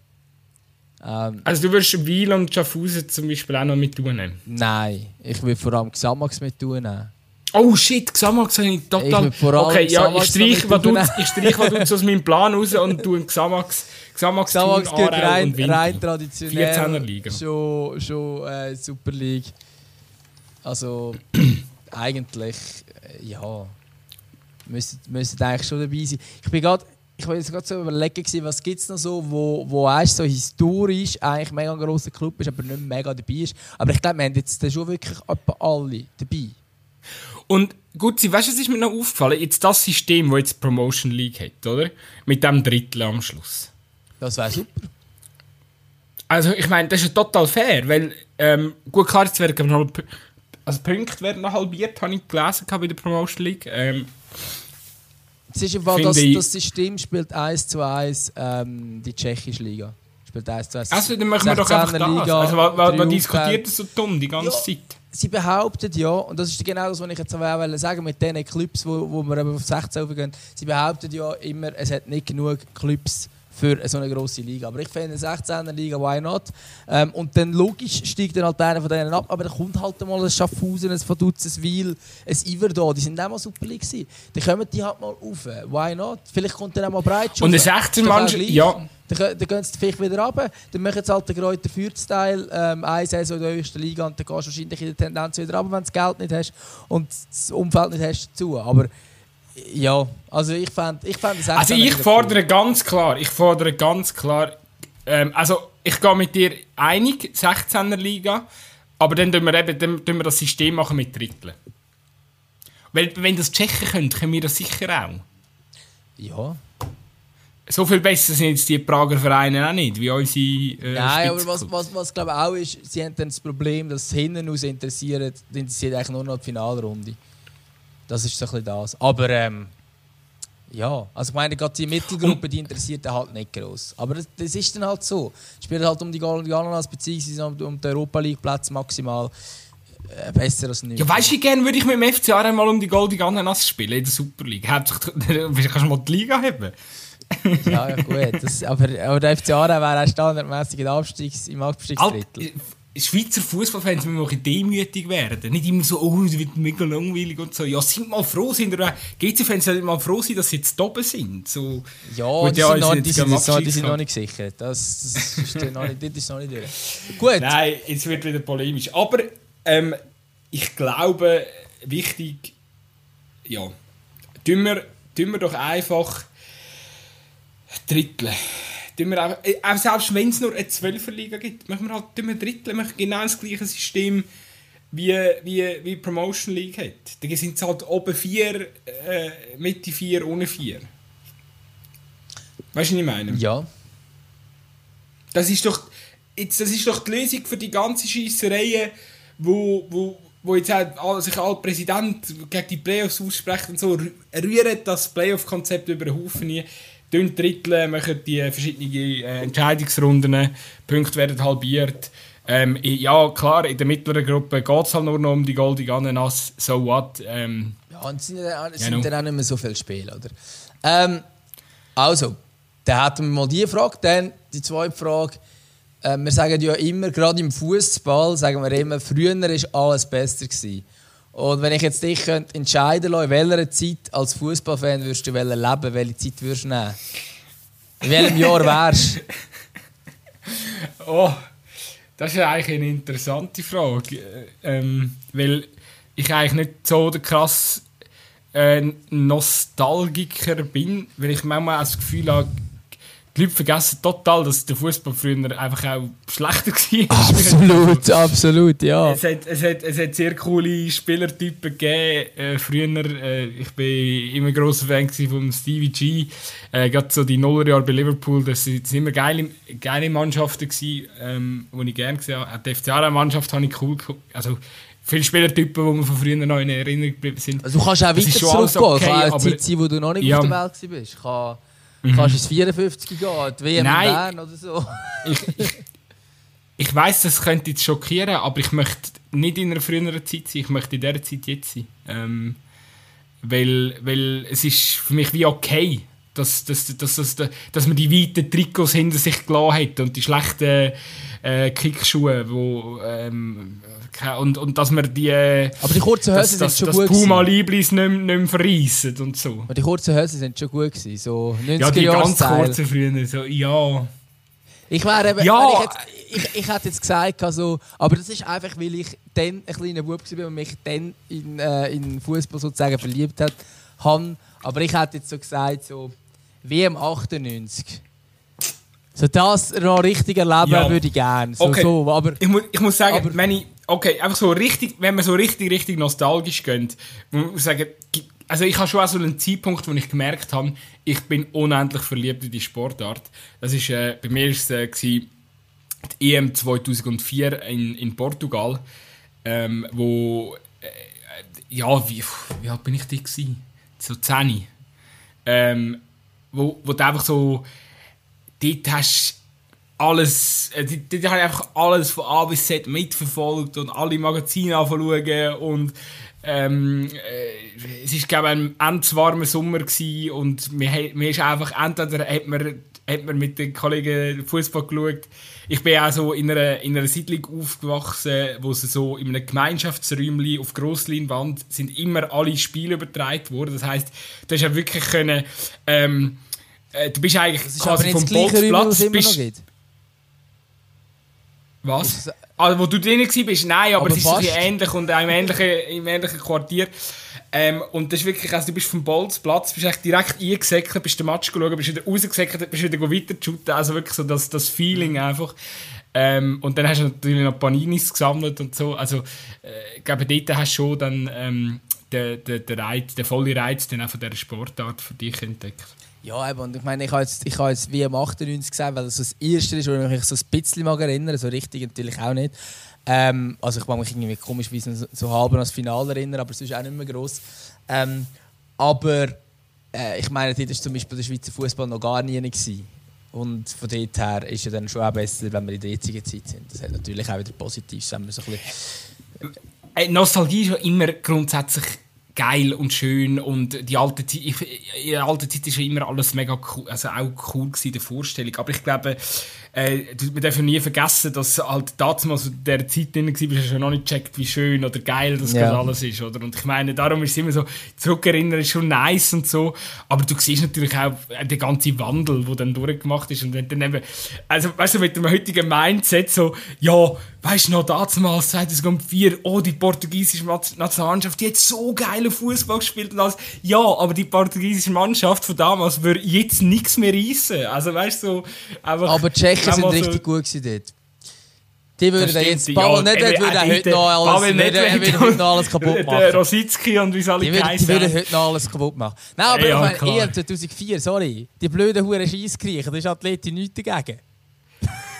Ähm, also du würdest Weil und Schaffhausen zum Beispiel auch noch mit tun nehmen? Nein, ich würde vor allem Xamax mit tun nehmen. Oh shit, Xamax habe ich total... Ich okay, ja, ich streiche, was du, ich streiche, was du aus meinem Plan raus und du Xamax... Xamax, Xamax tun, gehört rein, rein traditionell 14er Liga. schon, schon äh, Super League. Also eigentlich, äh, ja, müsste, müsste eigentlich schon dabei sein. Ich bin gerade ich war jetzt gerade so überlegen, was gibt es noch so, wo, wo weißt, so historisch eigentlich mega ein grosser Club ist, aber nicht mega dabei ist. Aber ich glaube, wir haben jetzt schon wirklich etwa alle dabei. Und gut, weißt du, was ist mir noch aufgefallen? Jetzt das System, das jetzt Promotion League hat, oder? Mit dem Drittel am Schluss. Das wäre super. Also, ich meine, das ist ja total fair, weil, ähm, gut, klar, jetzt werden noch, Also Punkte werden noch halbiert, habe ich gelesen bei der Promotion League. Ähm, es ist im Fall, das, das System spielt 1 zu 1 ähm, die tschechische Liga. Spielt 1 zu 1. Also dann machen wir doch einfach das. Liga, also, man, man diskutiert das so dumm die ganze ja, Zeit. Sie behaupten ja, und das ist genau das, was ich jetzt auch sagen mit den Clubs, wo, wo wir eben auf 16 gehen, sie behaupten ja immer, es hat nicht genug Clubs für so eine grosse Liga. Aber ich finde, eine 16er Liga, why not? Ähm, und dann logisch steigt dann halt einer von denen ab, aber dann kommt halt mal ein Schaffhausen, ein Vaduz, ein Wiel, ein Iverdon, die sind auch mal super League gewesen. Dann kommen die halt mal rauf. Why not? Vielleicht kommt dann auch mal breit Und eine 16 Mannschaft, ja. Dann, dann gehen sie vielleicht wieder runter, dann machen sie halt den Kräuter Fürth-Style, ähm, eine Saison in der höchsten Liga und dann gehst du wahrscheinlich in der Tendenz wieder runter, wenn du das Geld nicht hast und das Umfeld nicht hast dazu. Aber ja, also ich fand, ich fand das Also ich fordere cool. ganz klar, ich fordere ganz klar, ähm, also ich gehe mit dir einig, 16er Liga, aber dann tun wir eben dann tun wir das System machen mit Dritteln. Weil wenn das Tschechen können, können wir das sicher auch. Ja. So viel besser sind jetzt die Prager Vereine auch nicht, wie unsere äh, Nein, aber was, was, was glaube ich auch ist, sie haben dann das Problem, dass hinten aus interessiert, interessiert eigentlich nur noch die Finalrunde. Das ist so ein bisschen das. Aber ähm, ja, also ich meine, gerade die Mittelgruppe, die interessiert halt nicht groß. Aber das, das, ist dann halt so. Es spielt halt um die Galanas beziehungsweise um, um den Europa League Platz maximal äh, besser als nicht. Ja, weißt du, wie gerne würde ich mit dem FCA einmal um die Golden Ananas spielen in der Super League? Hauptsächlich kannst du mal die Liga haben. ja, ja, gut. Das, aber, aber der FCA wäre auch standardmäßig im, Abstiegs, im Abstiegsdrittel. Schweizer Fußballfans müssen auch demütig werden. Nicht immer so, oh, es wird mega langweilig und so. Ja, sind mal froh, sind GC-Fans sollten mal froh sein, dass sie jetzt oben sind. So, ja, die, ja, sind, noch, die, sind, noch, die sind noch nicht gesichert. Das, das ist noch nicht, das ist noch nicht durch. Gut. Nein, jetzt wird wieder polemisch. Aber ähm, ich glaube, wichtig, ja, tun wir, tun wir doch einfach Drittel tun wir auch, äh, auch selbst wenn es nur eine Zwölferliga gibt, machen wir halt tun wir Drittel, machen genau das gleiche System wie, wie, wie Promotion League hat. Da sind es halt oben vier, äh, Mitte vier, ohne vier. Weißt du, was ich meine? Ja. Das ist doch, jetzt, das ist doch die Lösung für die ganze Scheisserei, wo, wo, wo jetzt auch, sich alle Präsident gegen die Playoffs aussprechen und so, rühren das Playoff-Konzept über den Haufen Dünn Drittel machen die verschiedenen äh, Entscheidungsrunden, Punkte werden halbiert. Ähm, ja, klar, in der mittleren Gruppe geht es halt nur noch um die Golden Ananas, so what. Ähm, ja, und es sind, dann, sind ja, dann auch nicht mehr so viele Spiele, oder? Ähm, also, dann hatten wir mal die Frage, dann die zweite Frage. Äh, wir sagen ja immer, gerade im Fußball, sagen wir immer, früher war alles besser. Gewesen. Und wenn ich jetzt dich könnte entscheiden könnte, in welcher Zeit als Fußballfan würdest du leben, welche Zeit würdest du nehmen? In welchem Jahr wärst du? oh, das ist eigentlich eine interessante Frage. Ähm, weil ich eigentlich nicht so der krass äh, Nostalgiker bin, weil ich manchmal das Gefühl habe, die Leute vergessen total, dass der Fußball früher einfach auch schlechter war. Absolut, absolut, ja. Es hat, es, hat, es hat sehr coole Spielertypen gegeben. Äh, früher, äh, ich war immer grosser Fan von Stevie G. Äh, Gerade so die Nullerjahre bei Liverpool, das waren immer geile, geile Mannschaften, die ähm, ich gerne gesehen habe. Auch die FCA-Mannschaft habe ich cool also Viele Spielertypen, die mir von früher noch in Erinnerung geblieben sind. Also du kannst auch weiter zurückgehen. Okay, kann eine Zeit sein, wo du noch nicht ja. auf der Welt warst. Mhm. Kannst du ins 54 gehen, die WM Nein, oder so? ich, ich, ich weiss, das könnte jetzt schockieren, aber ich möchte nicht in einer früheren Zeit sein, ich möchte in dieser Zeit jetzt sein. Ähm, weil, weil es ist für mich wie okay, dass, dass, dass, dass, dass man die weiten Trikots hinter sich gelassen hat und die schlechten äh, Kickschuhe, wo ähm, und, und dass man die aber die kurzen Hosen sind schon gut Puma Liblis nicht, nicht mehr verreissen und so aber die kurzen Hosen sind schon gut gewesen, so 90 ja die ganz kurzen früher so ja ich wäre eben, ja. ich, jetzt, ich, ich hätte jetzt gesagt, also, aber das ist einfach, weil ich dann ein kleiner Bub war und mich dann in, äh, in Fußball sozusagen verliebt hat, habe. Aber ich hätte jetzt so gesagt, so WM 98. So das noch richtig erleben ja. würde ich gerne. So, okay. so, aber, ich, mu ich muss sagen, aber, ich, okay, einfach so richtig, wenn man so richtig, richtig nostalgisch geht, muss ich sagen, also ich habe schon auch so einen Zeitpunkt, wo ich gemerkt habe, ich bin unendlich verliebt in die Sportart. Das ist, äh, bei mir war es äh, die EM 2004 in, in Portugal. ähm, wo, äh, ja, wie, wie alt bin ich da gewesen? So 10. Ähm, wo, wo du einfach so, dort hast alles, äh, dort habe ich einfach alles von A bis Z mitverfolgt und alle Magazine anschauen und ähm, äh, es war glaube ich ein ganz warmer Sommer gewesen und mir, mir ist einfach entweder hat man, hat man mit den Kollegen Fußball geschaut. Ich bin auch so in einer, in einer Siedlung aufgewachsen, wo sie so in einem Gemeinschaftsräumchen auf Grossleinwand sind immer alle Spiele übertragen worden. Das heisst, du hast ja wirklich können, ähm, äh, du bist eigentlich quasi vom Bolzplatz es bist. Was? Also, wo du drin warst, nein, aber, Aber es ist so fast. bisschen ähnlich und auch im ähnlichen, im ähnlichen Quartier. Ähm, und das ist wirklich, also du bist vom Bolzplatz, bist echt direkt eingesäckelt, bist den Match geschaut, bist wieder rausgesäckelt, bist wieder weiter shooten, also wirklich so das, das Feeling einfach. Ähm, und dann hast du natürlich noch Paninis gesammelt und so, also äh, ich glaube, dort hast du schon dann ähm, den, den, den, Reiz, den vollen Reiz dann auch von dieser Sportart für dich entdeckt. Ja, eben, und ich meine, ich habe jetzt, ich habe jetzt WM 98 gesehen, weil das das erste ist, wo ich mich so ein bisschen mag erinnern so richtig natürlich auch nicht. Ähm, also ich mag mich irgendwie komischerweise so, so halb an das Finale erinnern, aber sonst auch nicht mehr gross. Ähm, aber äh, ich meine, dort war zum Beispiel der Schweizer Fußball noch gar nie gewesen. Und von dort her ist es dann schon auch besser, wenn wir in der jetzigen Zeit sind. Das hat natürlich auch wieder Positives, wenn wir so ein bisschen Äh, Nostalgie ist ja immer grundsätzlich geil und schön und die alte Zeit, ich, in der alten Zeit ist ja immer alles mega cool, also auch cool gewesen, die Vorstellung. Aber ich glaube, äh, du- wir dürfen nie vergessen, dass halt damals in dieser Zeit drin war, hast du ja noch nicht gecheckt, wie schön oder geil das Ja. alles ist, oder? Und ich meine, darum ist es immer so, zurückerinnern ist schon nice und so, aber du siehst natürlich auch äh, den ganzen Wandel, der dann durchgemacht ist und dann eben, also weißt du, mit dem heutigen Mindset so, ja, weißt du noch, damals 2004, oh, die portugiesische Nationalmannschaft, die hat so geile Fußball gespielt und alles. Ja, aber die portugiesische Mannschaft von damals würde jetzt nichts mehr reissen. Also weißt du, so, einfach... Aber die Tschechen sind richtig gut gewesen dort. Die würden Das stimmt, jetzt Pavel ja. Nedved würde heute der noch alles, würde, Nedved würde heute noch alles kaputt Der machen. Rositzky und wie alle würden, die würden heute noch alles kaputt machen. Nein, aber Ja, ich meine, klar. EM 2004, sorry. Die blöden Huren Scheissgriechen, da ist Athleti nichts dagegen.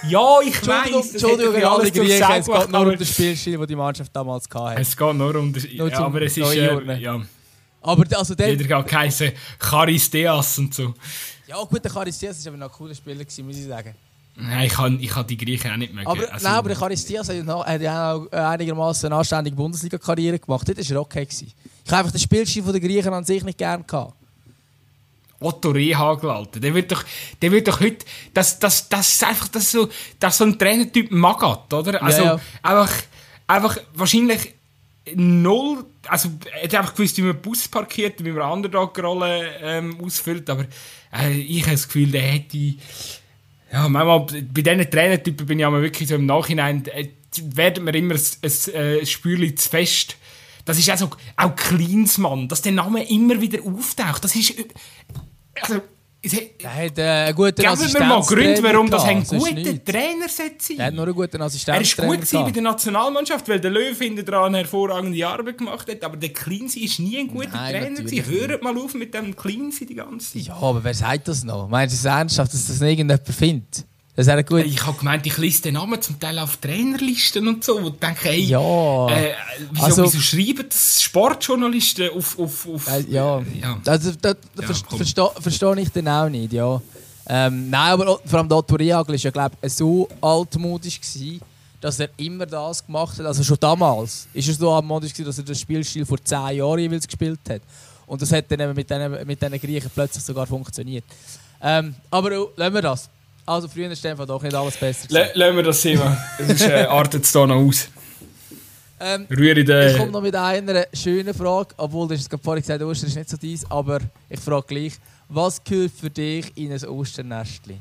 Ja, ich das Entschuldigung an alle Griechen, es geht nur um den Spielstil, den die Mannschaft damals hatte. Es geht nur um das... Nur Ja, aber es ist... Äh, ja, Aber also der, jeder hat geheißen Charis Deas und so. ja gut, der Charistias war aber noch ein cooler Spieler, muss ich sagen. Nein, ich kann, ich kann die Griechen auch nicht mögen. Aber, Also, nein, aber Charistias hat ja noch- hat ja auch einigermaßen eine anständige Bundesliga-Karriere gemacht. Das war okay. Gewesen. Ich habe einfach den Spielstil der Griechen an sich nicht gerne gehabt. Otto Rehagel, Alter. Der wird doch, der wird doch heute, das, das, das ist einfach, das so, das so ein Trainertyp Magat, oder? Also, ja. einfach, einfach, wahrscheinlich null, also, er hat einfach gewusst, wie man Bus parkiert, wie man Underdog-Rolle, ähm, ausfüllt, aber, äh, ich habe das Gefühl, der hätte, ja, manchmal, bei diesen Trainertypen bin ich aber wirklich so im Nachhinein, äh, werden mir immer äh, ein Spürchen zu fest. Das ist auch auch Klinsmann, dass der Name immer wieder auftaucht. Das ist, also, es hat- Er hat äh, einen guten Geben wir mal Gründe, warum das ein guter Trainer sollte Er hat sein. nur einen guten Er ist Assistenztrainer gut bei der Nationalmannschaft, weil der Löw hinten dran eine hervorragende Arbeit gemacht hat, aber der Cleansy ist nie ein guter Nein, Trainer gewesen. Hört mal auf mit dem Cleansy die ganze Zeit. Ja, aber wer sagt das noch? Meinst du es ernsthaft, dass das irgendjemand findet? Das ist gut. Ich habe gemeint, ich lese den Namen zum Teil auf Trainerlisten und so, wo ich denke, hey, Ja. äh, wieso, Also- wieso schreiben das Sportjournalisten auf... auf, auf Äh, ja, ja. Also, das, Ja, verstehe versteh ich dann auch nicht, ja. Ähm, nein, aber vor allem Otto Rehagel war ja, glaube ich, so altmodisch, gewesen, dass er immer das gemacht hat. Also schon damals ist er so altmodisch, gewesen, dass er das Spielstil vor 10 Jahren jeweils gespielt hat. Und das hat dann eben mit diesen mit Griechen plötzlich sogar funktioniert. Ähm, aber lassen wir das. Also früher ist einfach doch nicht alles besser. lassen wir das Thema. Sonst äh, artet es da noch aus. Ähm, Rühre Ich den... komme noch mit einer schönen Frage, obwohl du hast vorhin gesagt, Ostern ist nicht so dies, aber ich frage gleich, was gehört für dich in ein Osternestli?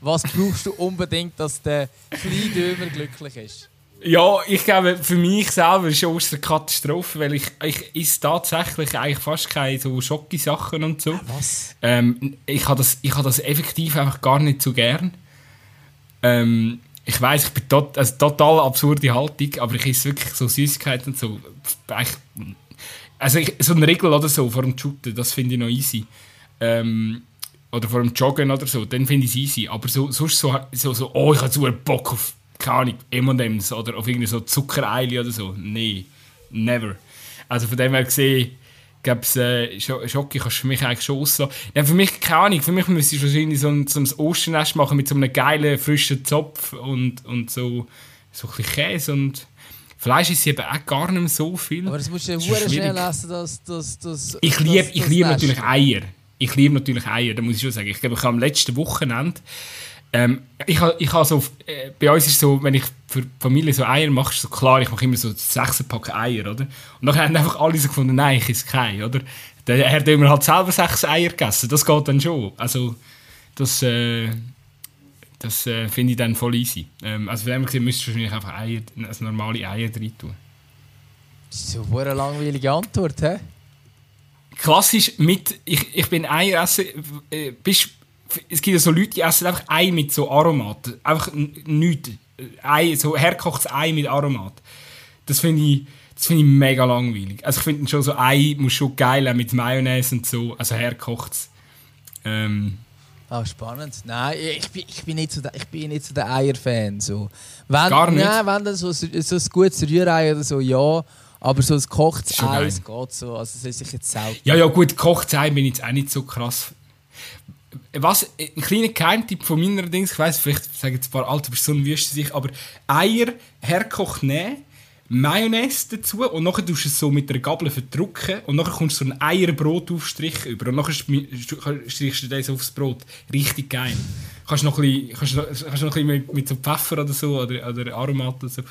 Was brauchst du unbedingt, dass der kleine Dömer glücklich ist? Ja, ich glaube, für mich selber ist Ostern eine Katastrophe, weil ich, ich esse tatsächlich eigentlich fast keine so Schocki-Sachen und so. Was? Ähm, ich habe das, ich habe das effektiv einfach gar nicht so gern. Ähm, ich weiß, ich bin tot, also total absurde Haltung, aber ich esse wirklich so Süßigkeiten und so. Also ich, so eine Regel oder so vor dem Shooten, das finde ich noch easy. Ähm, oder vor dem Joggen oder so, dann finde ich es easy. Aber so, sonst so, so, so oh, ich habe so einen Bock auf keine Ahnung, M&M's oder auf irgendwie so Zuckereile oder so. Nee, never. Also von dem her gesehen, gab's äh, Schocke kannst du für mich eigentlich schon auslassen. Ja, für mich, keine Ahnung, für mich müsstest du wahrscheinlich so ein, so ein Osternest machen mit so einem geilen, frischen Zopf und, und so, so ein bisschen Käse und Fleisch ist eben auch gar nicht mehr so viel. Aber das musst du ja schnell essen, dass das, das Ich liebe ich lieb natürlich Eier. Ich liebe natürlich Eier, da muss ich schon sagen. Ich glaube, ich habe am letzten Wochenende ähm, ich ich ha so, äh, bei uns ist so, wenn ich für die Familie so Eier mache, ist so klar, ich mache immer so sechs Packen Eier, oder? Und dann haben einfach alle so gefunden, nein, ich esse keine, oder? Dann hat wir halt selber sechs Eier gegessen, das geht dann schon. Also, das, äh, das äh, finde ich dann voll easy. Ähm, also von dem gesehen müsstest du wahrscheinlich einfach Eier, also normale Eier drin tun. Das ist so eine langweilige Antwort, hä? Klassisch mit, ich, ich bin Eier essen, äh, bist es gibt ja so Leute, die essen einfach Ei mit so Aromat. Einfach nichts. Ei, so herkochtes Ei mit Aromat. Das finde ich, das ich mega langweilig. Also ich finde schon so Ei muss schon geil haben mit Mayonnaise und so. Also herkochtes. Ähm, Ah, spannend. Nein, ich bin, ich bin nicht so der, ich bin nicht so der Eier-Fan. So. Wenn, Gar nicht? Nein, wenn dann so, so ein gutes Rührei oder so, ja. Aber so ein gekochtes Ei, es geht so. Also das ist jetzt selten. Ja, ja gut, gekochtes Ei bin ich jetzt auch nicht so krass was, ein kleiner Geheimtipp von meiner Dings, ich weiss, vielleicht sagen jetzt ein paar alte Personen wüssten sich, aber Eier herkocht nehmen, Mayonnaise dazu und nachher tust du es so mit der Gabel verdrücken und nachher kommst du so einen Eierbrotaufstrich über und nachher strichst du das aufs Brot. Richtig geil. Kannst noch ein bisschen, kannst, kannst noch ein bisschen mit, mit so Pfeffer oder so oder, oder Aromat oder so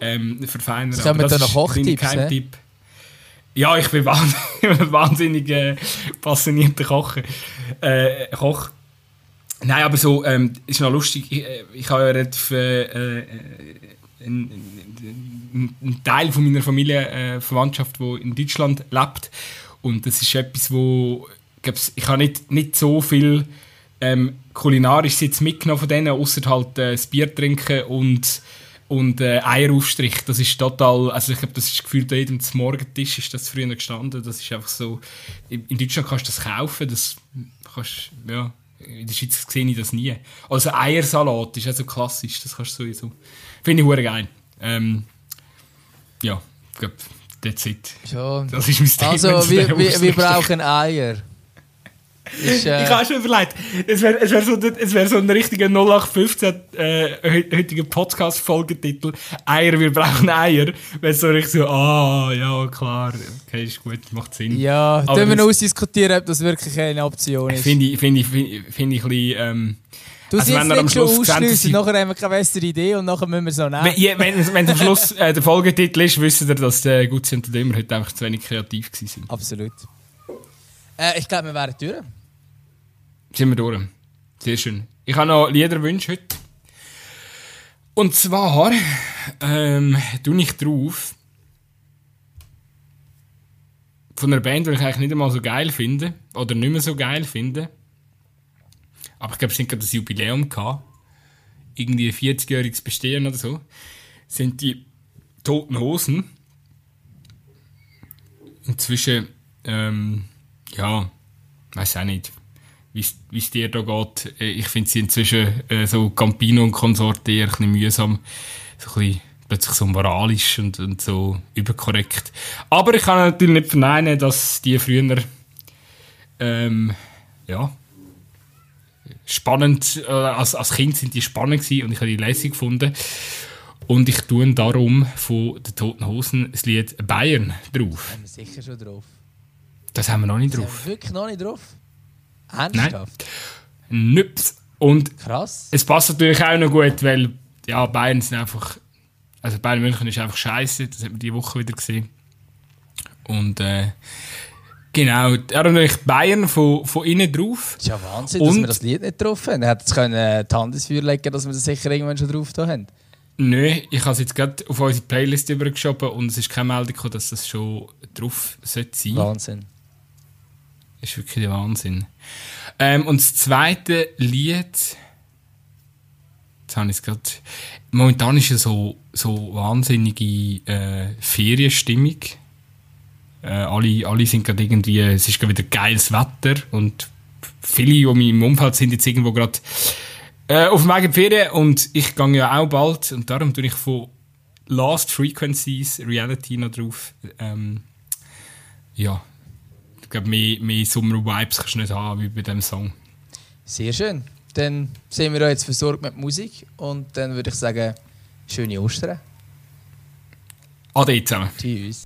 ähm, verfeinern. Das, ist noch Kochtipps, Geheimtipp. Ja, ich bin wahnsinnig, äh, passionierter Koch. Äh, Koch. Nein, aber so, ähm, ist noch lustig, ich, äh, ich habe ja relativ, äh, äh einen, Teil von meiner Familienverwandtschaft, äh, die in Deutschland lebt. Und das ist etwas, wo, ich habe nicht, nicht so viel ähm, kulinarisch jetzt mitgenommen von denen, außer halt äh, das Bier trinken und und äh, Eieraufstrich, das ist total, also ich glaube, das ist gefühlt an jedem Morgentisch ist das früher gestanden, das ist einfach so, in Deutschland kannst du das kaufen, das kannst, ja, in der Schweiz sehe ich das nie. Also Eiersalat ist also klassisch, das kannst du sowieso, finde ich sehr geil. Ähm, ja, ich glaube, that's it. Schon. Das ist mein Statement. Also, wir, wir, wir brauchen Eier. Ist, äh... Ich habe schon überlegt, es wäre wär so, wär so ein richtiger 0815 äh, heutiger Podcast-Folgetitel. Eier, wir brauchen Eier. Wenn so richtig so, ah, ja, klar, okay, ist gut, macht Sinn. Ja, können wir noch ausdiskutieren, ob das wirklich eine Option ist. Finde ich, find ich, find ich, ein bisschen, ähm, Du also wenn nicht schon ausschliessen, nachher haben wir keine bessere Idee und nachher müssen wir so nehmen. Wenn, wenn, wenn am Schluss äh, der Folgetitel ist, wissen ihr, dass der Gutzi und der Dümmer heute einfach zu wenig kreativ waren. Absolut. Äh, ich glaube, wir wären durch. Sind wir durch. Sehr schön. Ich habe noch Liederwünsche heute. Und zwar ähm, tue ich drauf von einer Band, die ich eigentlich nicht einmal so geil finde. Oder nicht mehr so geil finde. Aber ich glaube, es sind gerade das Jubiläum gehabt. Irgendwie ein 40-jähriges Bestehen oder so. Sind die Toten Hosen. Inzwischen, ähm, ja, weiß auch nicht, wie es dir da geht. Äh, ich finde sie inzwischen äh, so Campino und Konsorte eher ein bisschen mühsam. So ein bisschen plötzlich so moralisch und, und so überkorrekt. Aber ich kann natürlich nicht verneinen, dass die früher ähm, ja, spannend, äh, als, als Kind sind die spannend gewesen und ich habe die lässig gefunden. Und ich tue darum von den Toten Hosen das Lied Bayern drauf. Haben wir sicher schon drauf. Das haben wir noch nicht das drauf. Haben wir wirklich noch nicht drauf? Ernsthaft? Nein. Nichts. Und Krass. es passt natürlich auch noch gut, weil ja, Bayern sind einfach. Also Bayern München ist einfach scheiße, das hat man diese Woche wieder gesehen. Und äh, genau, er hat natürlich Bayern von, von innen drauf. Das ist ja Wahnsinn, Und, dass wir das Lied nicht drauf haben. Er hätte es können äh, die Hand ins Feuer legen dass wir das sicher irgendwann schon drauf haben. Nö, ich habe es jetzt gerade auf unsere Playlist übergeschoben und es ist keine Meldung gekommen, dass das schon drauf sollte sein. Wahnsinn. Das ist wirklich der Wahnsinn. Ähm, und das zweite Lied, jetzt habe ich es gerade, momentan ist ja so, so wahnsinnige äh, Ferienstimmung. Äh, alle, alle sind gerade irgendwie, es ist gerade wieder geiles Wetter und viele, die in meinem Umfeld sind, jetzt irgendwo gerade Äh, auf dem Weg in die Ferien und ich gehe ja auch bald und darum tue ich von Last Frequencies Reality noch drauf. Ähm, ja, glaube, mehr, mehr Sommer-Vibes kannst du nicht haben wie bei diesem Song. Sehr schön. Dann sind wir euch jetzt versorgt mit Musik und dann würde ich sagen, schöne Ostern. Ade zusammen. Tschüss.